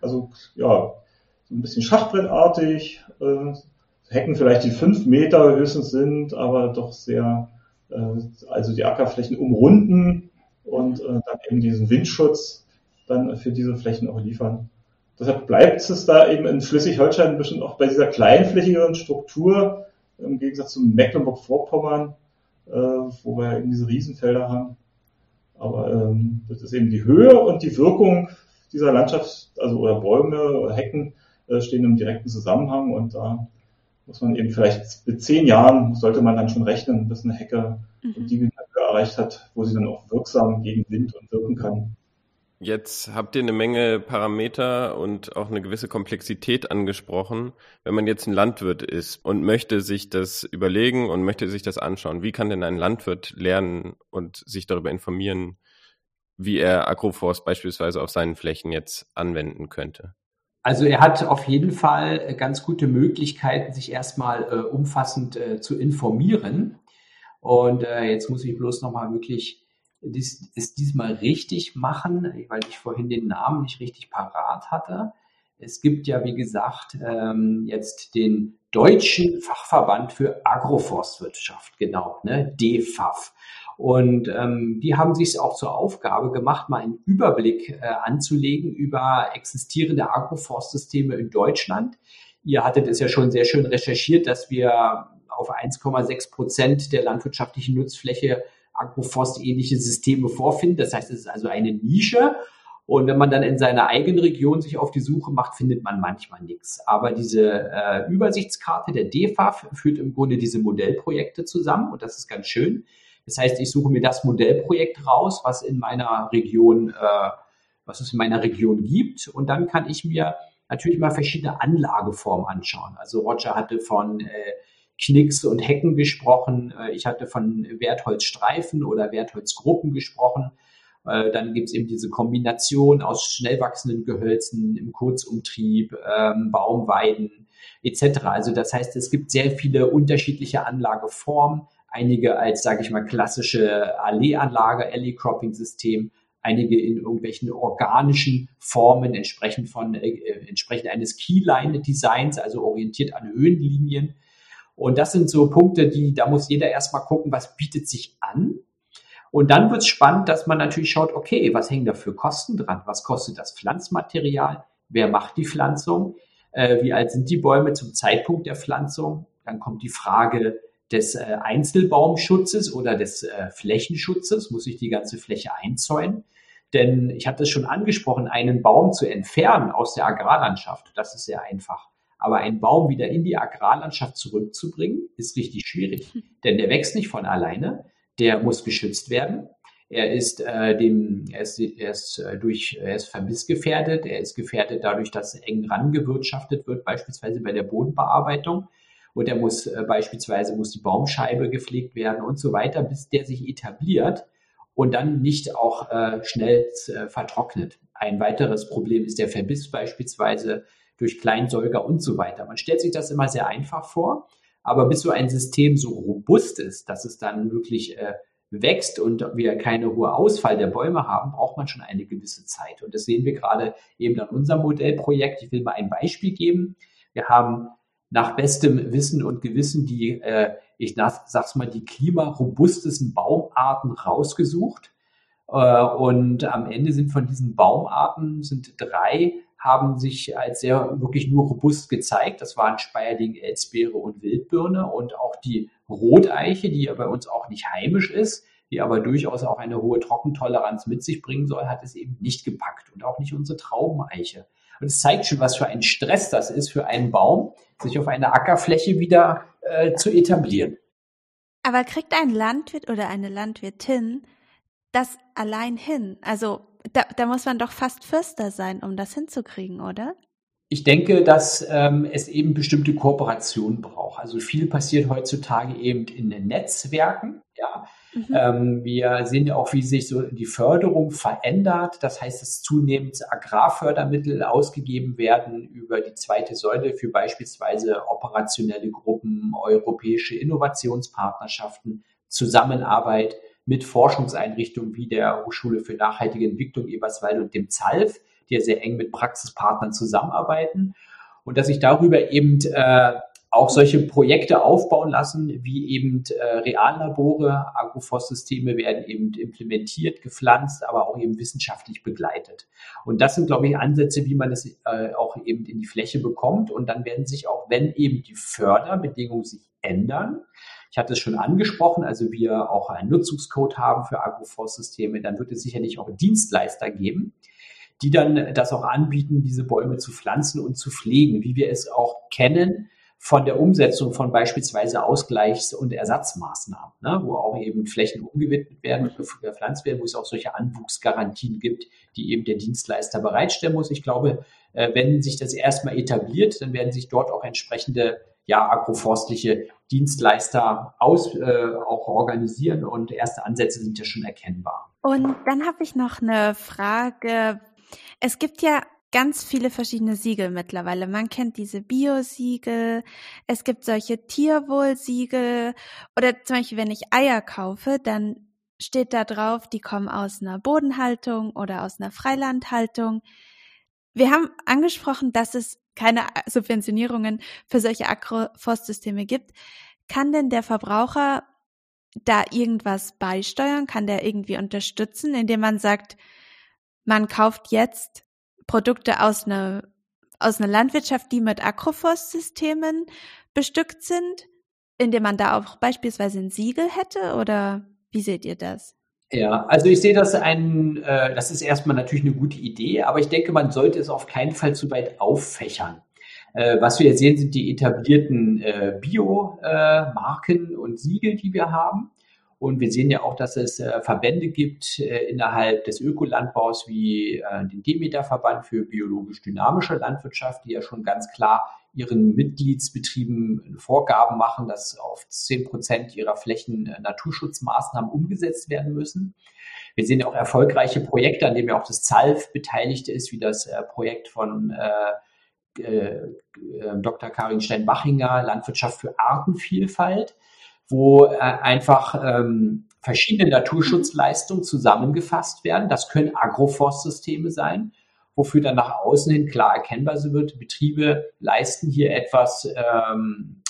S4: also ja, so ein bisschen schachbrettartig, äh, Hecken vielleicht die fünf Meter höchstens sind, aber doch sehr, äh, also die Ackerflächen umrunden und äh, dann eben diesen Windschutz dann für diese Flächen auch liefern. Deshalb bleibt es da eben in Schleswig-Holstein bestimmt auch bei dieser kleinflächigeren Struktur im Gegensatz zu Mecklenburg-Vorpommern äh, wo wir eben diese Riesenfelder haben. Aber ähm, das ist eben die Höhe und die Wirkung dieser Landschaft, also oder Bäume oder Hecken äh, stehen im direkten Zusammenhang und da muss man eben vielleicht mit zehn Jahren sollte man dann schon rechnen, bis eine Hecke mhm. die Höhe erreicht hat, wo sie dann auch wirksam gegen Wind und wirken kann.
S1: Jetzt habt ihr eine Menge Parameter und auch eine gewisse Komplexität angesprochen. Wenn man jetzt ein Landwirt ist und möchte sich das überlegen und möchte sich das anschauen, wie kann denn ein Landwirt lernen und sich darüber informieren, wie er Agroforst beispielsweise auf seinen Flächen jetzt anwenden könnte?
S3: Also er hat auf jeden Fall ganz gute Möglichkeiten, sich erstmal äh, umfassend äh, zu informieren. Und äh, jetzt muss ich bloß nochmal wirklich dies, es diesmal richtig machen, weil ich vorhin den Namen nicht richtig parat hatte. Es gibt ja, wie gesagt, ähm, jetzt den Deutschen Fachverband für Agroforstwirtschaft, genau, ne, DFAF. Und ähm, die haben sich auch zur Aufgabe gemacht, mal einen Überblick äh, anzulegen über existierende Agroforstsysteme in Deutschland. Ihr hattet es ja schon sehr schön recherchiert, dass wir auf 1,6 Prozent der landwirtschaftlichen Nutzfläche Agroforst-ähnliche Systeme vorfinden. Das heißt, es ist also eine Nische. Und wenn man dann in seiner eigenen Region sich auf die Suche macht, findet man manchmal nichts. Aber diese äh, Übersichtskarte der DEFAF führt im Grunde diese Modellprojekte zusammen und das ist ganz schön. Das heißt, ich suche mir das Modellprojekt raus, was in meiner Region, äh, was es in meiner Region gibt und dann kann ich mir natürlich mal verschiedene Anlageformen anschauen. Also Roger hatte von äh, Knicks und Hecken gesprochen. Äh, ich hatte von Wertholzstreifen oder Wertholzgruppen gesprochen. Äh, dann gibt es eben diese Kombination aus schnell wachsenden Gehölzen im Kurzumtrieb, ähm, Baumweiden etc. Also das heißt, es gibt sehr viele unterschiedliche Anlageformen. Einige als, sage ich mal, klassische Alleeanlage, Alley-Cropping-System, einige in irgendwelchen organischen Formen entsprechend von äh, entsprechend eines Keyline-Designs, also orientiert an Höhenlinien Und das sind so Punkte, die, da muss jeder erstmal gucken, was bietet sich an. Und dann wird es spannend, dass man natürlich schaut, okay, was hängen da für Kosten dran? Was kostet das Pflanzmaterial? Wer macht die Pflanzung? Äh, wie alt sind die Bäume zum Zeitpunkt der Pflanzung? Dann kommt die Frage des äh, Einzelbaumschutzes oder des äh, Flächenschutzes. Muss ich die ganze Fläche einzäunen? Denn ich hatte es schon angesprochen, einen Baum zu entfernen aus der Agrarlandschaft, das ist sehr einfach. Aber einen Baum wieder in die Agrarlandschaft zurückzubringen, ist richtig schwierig. Denn der wächst nicht von alleine, der muss geschützt werden. Er ist, äh, dem, er ist, er ist äh, durch, er ist verbissgefährdet, er ist gefährdet dadurch, dass eng rangewirtschaftet wird, beispielsweise bei der Bodenbearbeitung. Und er muss äh, beispielsweise muss die Baumscheibe gepflegt werden und so weiter, bis der sich etabliert und dann nicht auch äh, schnell äh, vertrocknet. Ein weiteres Problem ist der Verbiss beispielsweise durch Kleinsäuger und so weiter. Man stellt sich das immer sehr einfach vor, aber bis so ein System so robust ist, dass es dann wirklich äh, wächst und wir keine hohe Ausfall der Bäume haben, braucht man schon eine gewisse Zeit. Und das sehen wir gerade eben an unserem Modellprojekt. Ich will mal ein Beispiel geben. Wir haben nach bestem Wissen und Gewissen die, äh, ich sag's mal, die klimarobustesten Baumarten rausgesucht. Äh, und am Ende sind von diesen Baumarten sind drei haben sich als sehr wirklich nur robust gezeigt. Das waren Speierling, Elsbeere und Wildbirne und auch die Roteiche, die ja bei uns auch nicht heimisch ist, die aber durchaus auch eine hohe Trockentoleranz mit sich bringen soll, hat es eben nicht gepackt und auch nicht unsere Traubeneiche. Und es zeigt schon, was für ein Stress das ist für einen Baum, sich auf einer Ackerfläche wieder äh, zu etablieren.
S2: Aber kriegt ein Landwirt oder eine Landwirtin das allein hin? Also da, da muss man doch fast Fürster sein, um das hinzukriegen, oder?
S3: Ich denke, dass ähm, es eben bestimmte Kooperationen braucht. Also viel passiert heutzutage eben in den Netzwerken. Ja, mhm. ähm, wir sehen ja auch, wie sich so die Förderung verändert. Das heißt, dass zunehmend Agrarfördermittel ausgegeben werden über die zweite Säule für beispielsweise operationelle Gruppen, europäische Innovationspartnerschaften, Zusammenarbeit mit Forschungseinrichtungen wie der Hochschule für nachhaltige Entwicklung Eberswalde und dem ZALF, die ja sehr eng mit Praxispartnern zusammenarbeiten. Und dass sich darüber eben äh, auch solche Projekte aufbauen lassen, wie eben äh, Reallabore, Agroforstsysteme werden eben implementiert, gepflanzt, aber auch eben wissenschaftlich begleitet. Und das sind, glaube ich, Ansätze, wie man es äh, auch eben in die Fläche bekommt. Und dann werden sich auch, wenn eben die Förderbedingungen sich ändern, ich hatte es schon angesprochen, also wir auch einen Nutzungscode haben für Agroforstsysteme, dann wird es sicherlich auch Dienstleister geben, die dann das auch anbieten, diese Bäume zu pflanzen und zu pflegen, wie wir es auch kennen von der Umsetzung von beispielsweise Ausgleichs- und Ersatzmaßnahmen, ne, wo auch eben Flächen umgewidmet werden und gepflanzt werden, wo es auch solche Anwuchsgarantien gibt, die eben der Dienstleister bereitstellen muss. Ich glaube, äh, wenn sich das erstmal etabliert, dann werden sich dort auch entsprechende ja, agroforstliche Dienstleister aus, äh, auch organisieren und erste Ansätze sind ja schon erkennbar.
S2: Und dann habe ich noch eine Frage. Es gibt ja ganz viele verschiedene Siegel mittlerweile. Man kennt diese Bio-Siegel, es gibt solche Tierwohl-Siegel oder zum Beispiel, wenn ich Eier kaufe, dann steht da drauf, die kommen aus einer Bodenhaltung oder aus einer Freilandhaltung. Wir haben angesprochen, dass es keine Subventionierungen für solche Agroforstsysteme gibt. Kann denn der Verbraucher da irgendwas beisteuern? Kann der irgendwie unterstützen, indem man sagt, man kauft jetzt Produkte aus einer, aus einer Landwirtschaft, die mit Agroforstsystemen bestückt sind, indem man da auch beispielsweise ein Siegel hätte? Oder wie seht ihr das?
S3: Ja, also ich sehe das ein, äh, das ist erstmal natürlich eine gute Idee, aber ich denke, man sollte es auf keinen Fall zu weit auffächern. Äh, was wir sehen, sind die etablierten äh, Bio-Marken äh, und Siegel, die wir haben. Und wir sehen ja auch, dass es äh, Verbände gibt äh, innerhalb des Ökolandbaus wie den Demeter-Verband für biologisch dynamische Landwirtschaft, die ja schon ganz klar ihren Mitgliedsbetrieben Vorgaben machen, dass auf zehn Prozent ihrer Flächen äh, Naturschutzmaßnahmen umgesetzt werden müssen. Wir sehen auch erfolgreiche Projekte, an denen ja auch das ZALF beteiligt ist, wie das äh, Projekt von äh, Dr. Karin Stein-Bachinger, Landwirtschaft für Artenvielfalt, wo einfach ähm, verschiedene Naturschutzleistungen zusammengefasst werden. Das können Agroforstsysteme sein wofür dann nach außen hin klar erkennbar wird, Betriebe leisten hier etwas ähm,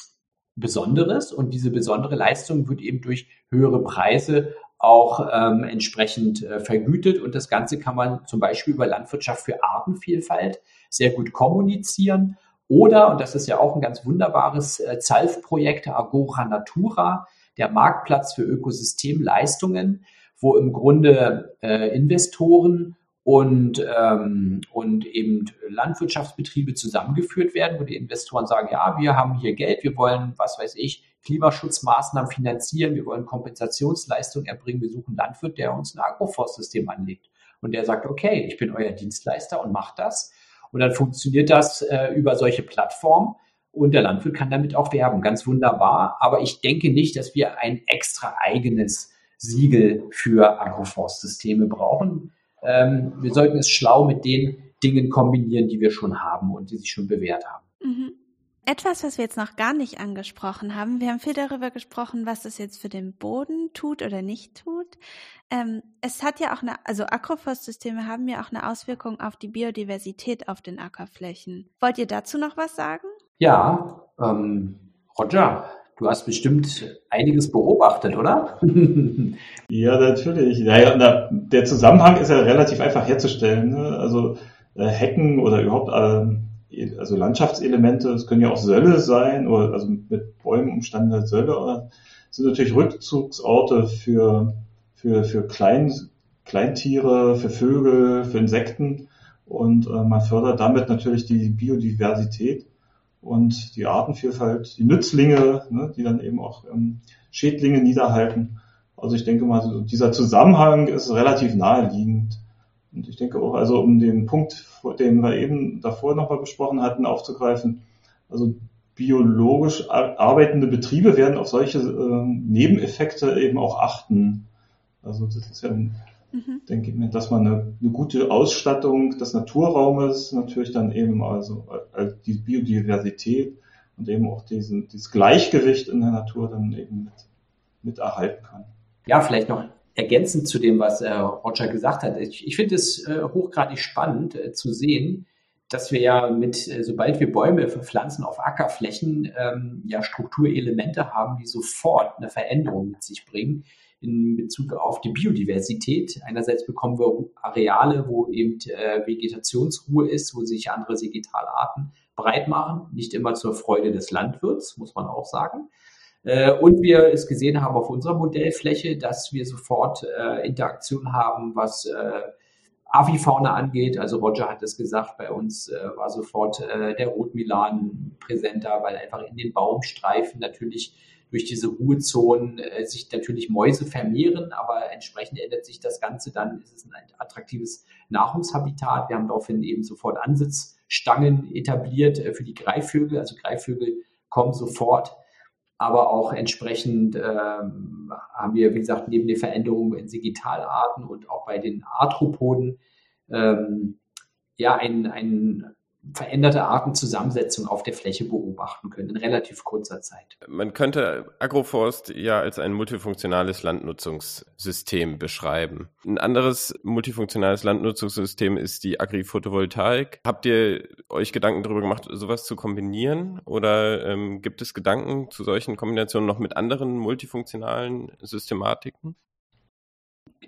S3: Besonderes und diese besondere Leistung wird eben durch höhere Preise auch ähm, entsprechend äh, vergütet. Und das Ganze kann man zum Beispiel über Landwirtschaft für Artenvielfalt sehr gut kommunizieren. Oder, und das ist ja auch ein ganz wunderbares äh, ZALF-Projekt, Agora Natura, der Marktplatz für Ökosystemleistungen, wo im Grunde äh, Investoren und, ähm, und eben Landwirtschaftsbetriebe zusammengeführt werden, wo die Investoren sagen, ja, wir haben hier Geld, wir wollen, was weiß ich, Klimaschutzmaßnahmen finanzieren, wir wollen Kompensationsleistungen erbringen, wir suchen einen Landwirt, der uns ein Agroforstsystem anlegt. Und der sagt, okay, ich bin euer Dienstleister und macht das. Und dann funktioniert das äh, über solche Plattformen und der Landwirt kann damit auch werben. Ganz wunderbar. Aber ich denke nicht, dass wir ein extra eigenes Siegel für Agroforstsysteme brauchen. Ähm, wir sollten es schlau mit den Dingen kombinieren, die wir schon haben und die sich schon bewährt haben. Mhm.
S2: Etwas, was wir jetzt noch gar nicht angesprochen haben. Wir haben viel darüber gesprochen, was es jetzt für den Boden tut oder nicht tut. Ähm, es hat ja auch eine, also Agroforstsysteme haben ja auch eine Auswirkung auf die Biodiversität auf den Ackerflächen. Wollt ihr dazu noch was sagen?
S3: Ja, ähm, Roger, du hast bestimmt einiges beobachtet, oder?
S4: ja, natürlich. Ja, ja, der Zusammenhang ist ja relativ einfach herzustellen. Ne? Also äh, Hecken oder überhaupt ähm, also Landschaftselemente, es können ja auch Sölle sein oder also mit Bäumen umstandene Sölle oder sind natürlich Rückzugsorte für, für, für Klein, Kleintiere, für Vögel, für Insekten und äh, man fördert damit natürlich die Biodiversität und die Artenvielfalt, die Nützlinge, ne, die dann eben auch ähm, Schädlinge niederhalten. Also ich denke mal, dieser Zusammenhang ist relativ naheliegend. Und ich denke auch, also um den Punkt, den wir eben davor nochmal besprochen hatten, aufzugreifen, also biologisch arbeitende Betriebe werden auf solche äh, Nebeneffekte eben auch achten. Also das ist ja, mhm. denke ich mir, dass man eine, eine, gute Ausstattung des Naturraumes natürlich dann eben also als die Biodiversität und eben auch diesen, dieses Gleichgewicht in der Natur dann eben mit, mit erhalten kann.
S3: Ja, vielleicht noch ergänzend zu dem, was äh, Roger gesagt hat, ich, ich finde es äh, hochgradig spannend äh, zu sehen, dass wir ja mit, äh, sobald wir Bäume pflanzen auf Ackerflächen, ähm, ja Strukturelemente haben, die sofort eine Veränderung mit sich bringen in Bezug auf die Biodiversität. Einerseits bekommen wir Areale, wo eben äh, Vegetationsruhe ist, wo sich andere Segitalarten breit machen, nicht immer zur Freude des Landwirts, muss man auch sagen. Äh, und wir es gesehen haben auf unserer Modellfläche, dass wir sofort äh, Interaktion haben, was Avifauna angeht. Also Roger hat es gesagt, bei uns war sofort der Rotmilan präsenter, weil einfach in den Baumstreifen natürlich durch diese Ruhezonen äh, sich natürlich Mäuse vermehren, aber entsprechend ändert sich das Ganze dann, ist es ein attraktives Nahrungshabitat. Wir haben daraufhin eben sofort Ansitzstangen etabliert äh, für die Greifvögel. Also Greifvögel kommen sofort aber auch entsprechend ähm, haben wir, wie gesagt, neben den Veränderungen in Digitalarten und auch bei den Arthropoden ähm, ja ein, ein veränderte Artenzusammensetzung auf der Fläche beobachten können in relativ kurzer Zeit.
S1: Man könnte Agroforst ja als ein multifunktionales Landnutzungssystem beschreiben. Ein anderes multifunktionales Landnutzungssystem ist die Agri-Photovoltaik. Habt ihr euch Gedanken darüber gemacht, sowas zu kombinieren? Oder ähm, gibt es Gedanken zu solchen Kombinationen noch mit anderen multifunktionalen Systematiken?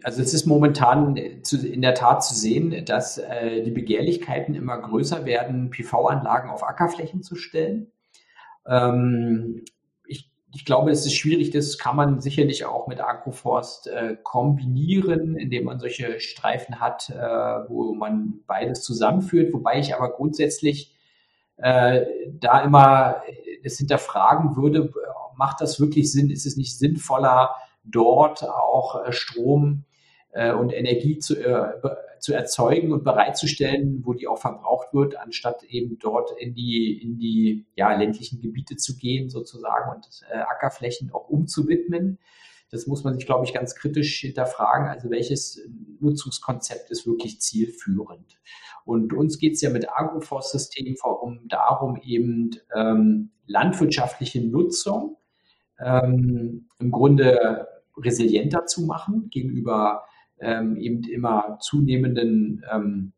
S3: Also es ist momentan in der Tat zu sehen, dass äh, die Begehrlichkeiten immer größer werden, PV-Anlagen auf Ackerflächen zu stellen. Ähm, ich, ich, glaube, es ist schwierig, das kann man sicherlich auch mit Agroforst äh, kombinieren, indem man solche Streifen hat, äh, wo man beides zusammenführt, wobei ich aber grundsätzlich äh, da immer es hinterfragen würde, macht das wirklich Sinn? Ist es nicht sinnvoller, dort auch äh, Strom äh, und Energie zu, äh, zu erzeugen und bereitzustellen, wo die auch verbraucht wird, anstatt eben dort in die, in die ja, ländlichen Gebiete zu gehen sozusagen und Ackerflächen auch umzuwidmen. Das muss man sich, glaube ich, ganz kritisch hinterfragen. Also welches Nutzungskonzept ist wirklich zielführend? Und uns geht es ja mit Agroforstsystemen allem darum, eben ähm, landwirtschaftliche Nutzung ähm, im Grunde resilienter zu machen gegenüber ähm, eben immer zunehmenden ähm,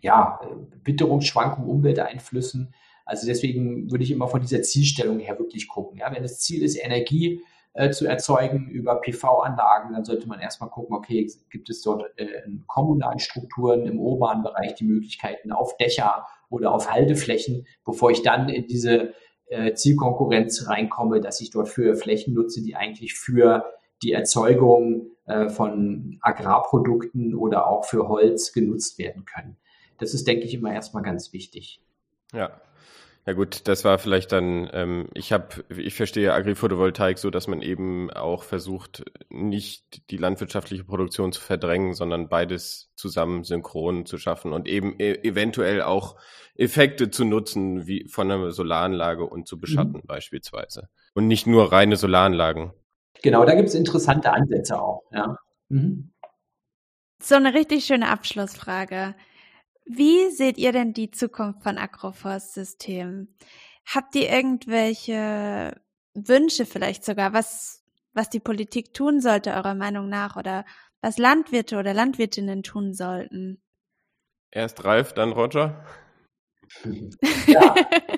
S3: ja, Witterungsschwankungen, Umwelteinflüssen Also deswegen würde ich immer von dieser Zielstellung her wirklich gucken. Ja, wenn das Ziel ist, Energie äh, zu erzeugen über PV-Anlagen, dann sollte man erstmal gucken, okay, gibt es dort äh, in kommunalen Strukturen im urbanen Bereich die Möglichkeiten auf Dächer oder auf Halteflächen, bevor ich dann in diese äh, Zielkonkurrenz reinkomme, dass ich dort für Flächen nutze, die eigentlich für die Erzeugung äh, von Agrarprodukten oder auch für Holz genutzt werden können. Das ist, denke ich, immer erstmal ganz wichtig.
S1: Ja. Ja gut, das war vielleicht dann, ähm, ich habe, ich verstehe Agri-Photovoltaik so, dass man eben auch versucht, nicht die landwirtschaftliche Produktion zu verdrängen, sondern beides zusammen synchron zu schaffen und eben e eventuell auch Effekte zu nutzen, wie von einer Solaranlage und zu beschatten mhm. beispielsweise. Und nicht nur reine Solaranlagen.
S3: Genau, da gibt es interessante Ansätze auch, ja. Mhm.
S2: So eine richtig schöne Abschlussfrage. Wie seht ihr denn die Zukunft von Agroforstsystemen? Habt ihr irgendwelche Wünsche vielleicht sogar, was, was die Politik tun sollte, eurer Meinung nach, oder was Landwirte oder Landwirtinnen tun sollten?
S1: Erst Ralf, dann Roger.
S3: Ja,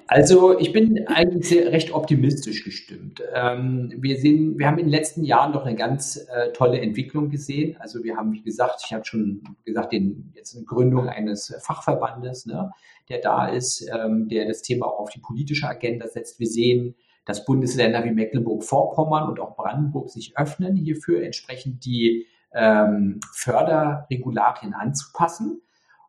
S3: also ich bin eigentlich sehr, recht optimistisch gestimmt. Ähm, wir sehen, wir haben in den letzten Jahren doch eine ganz äh, tolle Entwicklung gesehen. Also wir haben, wie gesagt, ich habe schon gesagt, den, jetzt eine Gründung eines Fachverbandes, ne, der da ist, ähm, der das Thema auch auf die politische Agenda setzt. Wir sehen, dass Bundesländer wie Mecklenburg-Vorpommern und auch Brandenburg sich öffnen, hierfür entsprechend die ähm, Förderregularien anzupassen.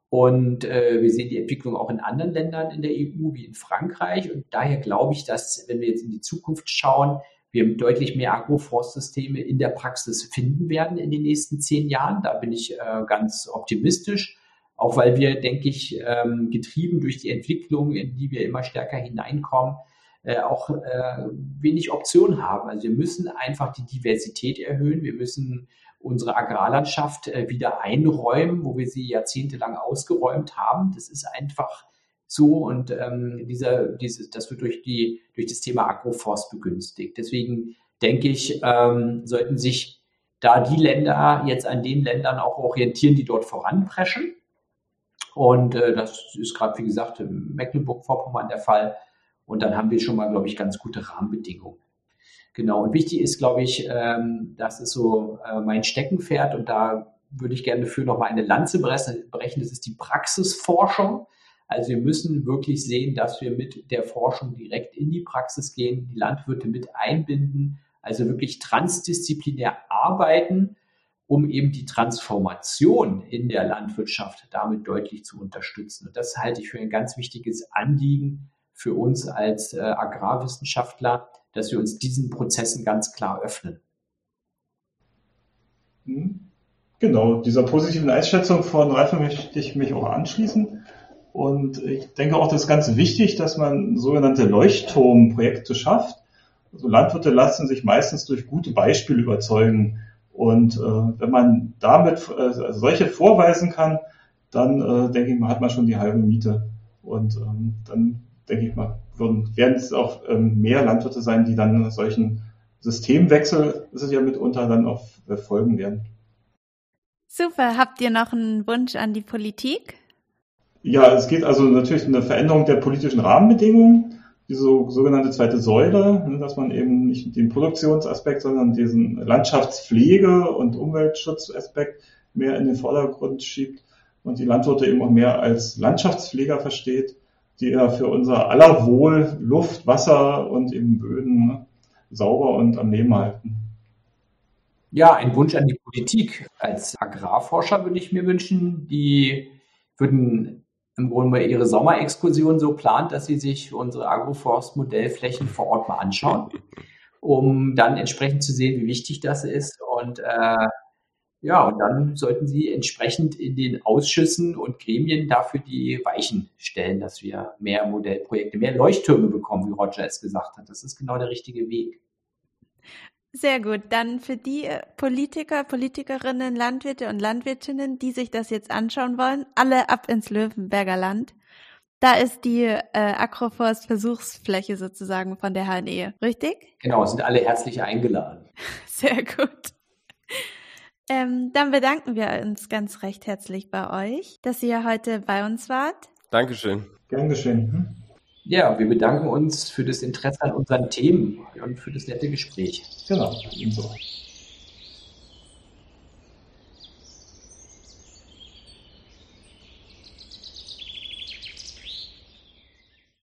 S3: Und äh, wir sehen die Entwicklung auch in anderen Ländern in der EU, wie in Frankreich. Und daher glaube ich, dass, wenn wir jetzt in die Zukunft schauen, wir deutlich mehr Agroforstsysteme in der Praxis finden werden in den nächsten zehn Jahren. Da bin ich äh, ganz optimistisch, auch weil wir, denke ich, ähm, getrieben durch die Entwicklung, in die wir immer stärker hineinkommen, äh, auch äh, wenig Optionen haben. Also wir müssen einfach die Diversität erhöhen. Wir müssen unsere Agrarlandschaft äh, wieder einräumen, wo wir sie jahrzehntelang ausgeräumt haben. Das ist einfach so und ähm, dieser, diese, das wird durch, die, durch das Thema Agroforst begünstigt. Deswegen denke ich, ähm, sollten sich da die Länder jetzt an den Ländern auch orientieren, die dort voranpreschen. Und äh, das ist gerade, wie gesagt, in Mecklenburg-Vorpommern der Fall. Und dann haben wir schon mal, glaube ich, ganz gute Rahmenbedingungen. Genau. Und wichtig ist, glaube ich, ähm, das ist so äh, mein Steckenpferd und da würde ich gerne dafür nochmal eine Lanze brechen. Das ist die Praxisforschung. Also wir müssen wirklich sehen, dass wir mit der Forschung direkt in die Praxis gehen, die Landwirte mit einbinden, also wirklich transdisziplinär arbeiten, um eben die Transformation in der Landwirtschaft damit deutlich zu unterstützen. Und das halte ich für ein ganz wichtiges Anliegen für uns als äh, Agrarwissenschaftler, dass wir uns diesen Prozessen ganz klar öffnen.
S4: Hm. Genau, dieser positiven Einschätzung von Ralf möchte ich mich auch anschließen. Und ich denke auch, das ist ganz wichtig, dass man sogenannte Leuchtturmprojekte schafft. Also Landwirte lassen sich meistens durch gute Beispiele überzeugen. Und äh, wenn man damit äh, solche vorweisen kann, dann äh, denke ich mal, hat man schon die halbe Miete. Und ähm, dann denke ich mal, würden, werden es auch ähm, mehr Landwirte sein, die dann solchen Systemwechsel, das ist ja mitunter dann auch folgen werden.
S2: Super. Habt ihr noch einen Wunsch an die Politik?
S4: Ja, es geht also natürlich um eine Veränderung der politischen Rahmenbedingungen, diese sogenannte zweite Säule, ne, dass man eben nicht den Produktionsaspekt, sondern diesen Landschaftspflege- und Umweltschutzaspekt mehr in den Vordergrund schiebt und die Landwirte eben auch mehr als Landschaftspfleger versteht die ja für unser aller Wohl Luft, Wasser und eben Böden ne, sauber und am Leben halten.
S3: Ja, ein Wunsch an die Politik. Als Agrarforscher würde ich mir wünschen, die würden im Grunde ihre Sommerexkursion so plant, dass sie sich unsere Agroforst-Modellflächen vor Ort mal anschauen, um dann entsprechend zu sehen, wie wichtig das ist und äh, ja, und dann sollten Sie entsprechend in den Ausschüssen und Gremien dafür die Weichen stellen, dass wir mehr Modellprojekte, mehr Leuchttürme bekommen, wie Roger es gesagt hat. Das ist genau der richtige Weg.
S2: Sehr gut. Dann für die äh, Politiker, Politikerinnen, Landwirte und Landwirtinnen, die sich das jetzt anschauen wollen, alle ab ins Löwenberger Land. Da ist die äh, Agroforst-Versuchsfläche sozusagen von der HNE, richtig?
S3: Genau, sind alle herzlich eingeladen.
S2: Sehr gut. Ähm, dann bedanken wir uns ganz recht herzlich bei euch, dass ihr heute bei uns wart.
S1: Dankeschön.
S4: Gern geschehen. Hm?
S3: Ja, wir bedanken uns für das Interesse an unseren Themen und für das nette Gespräch.
S4: Genau, ebenso.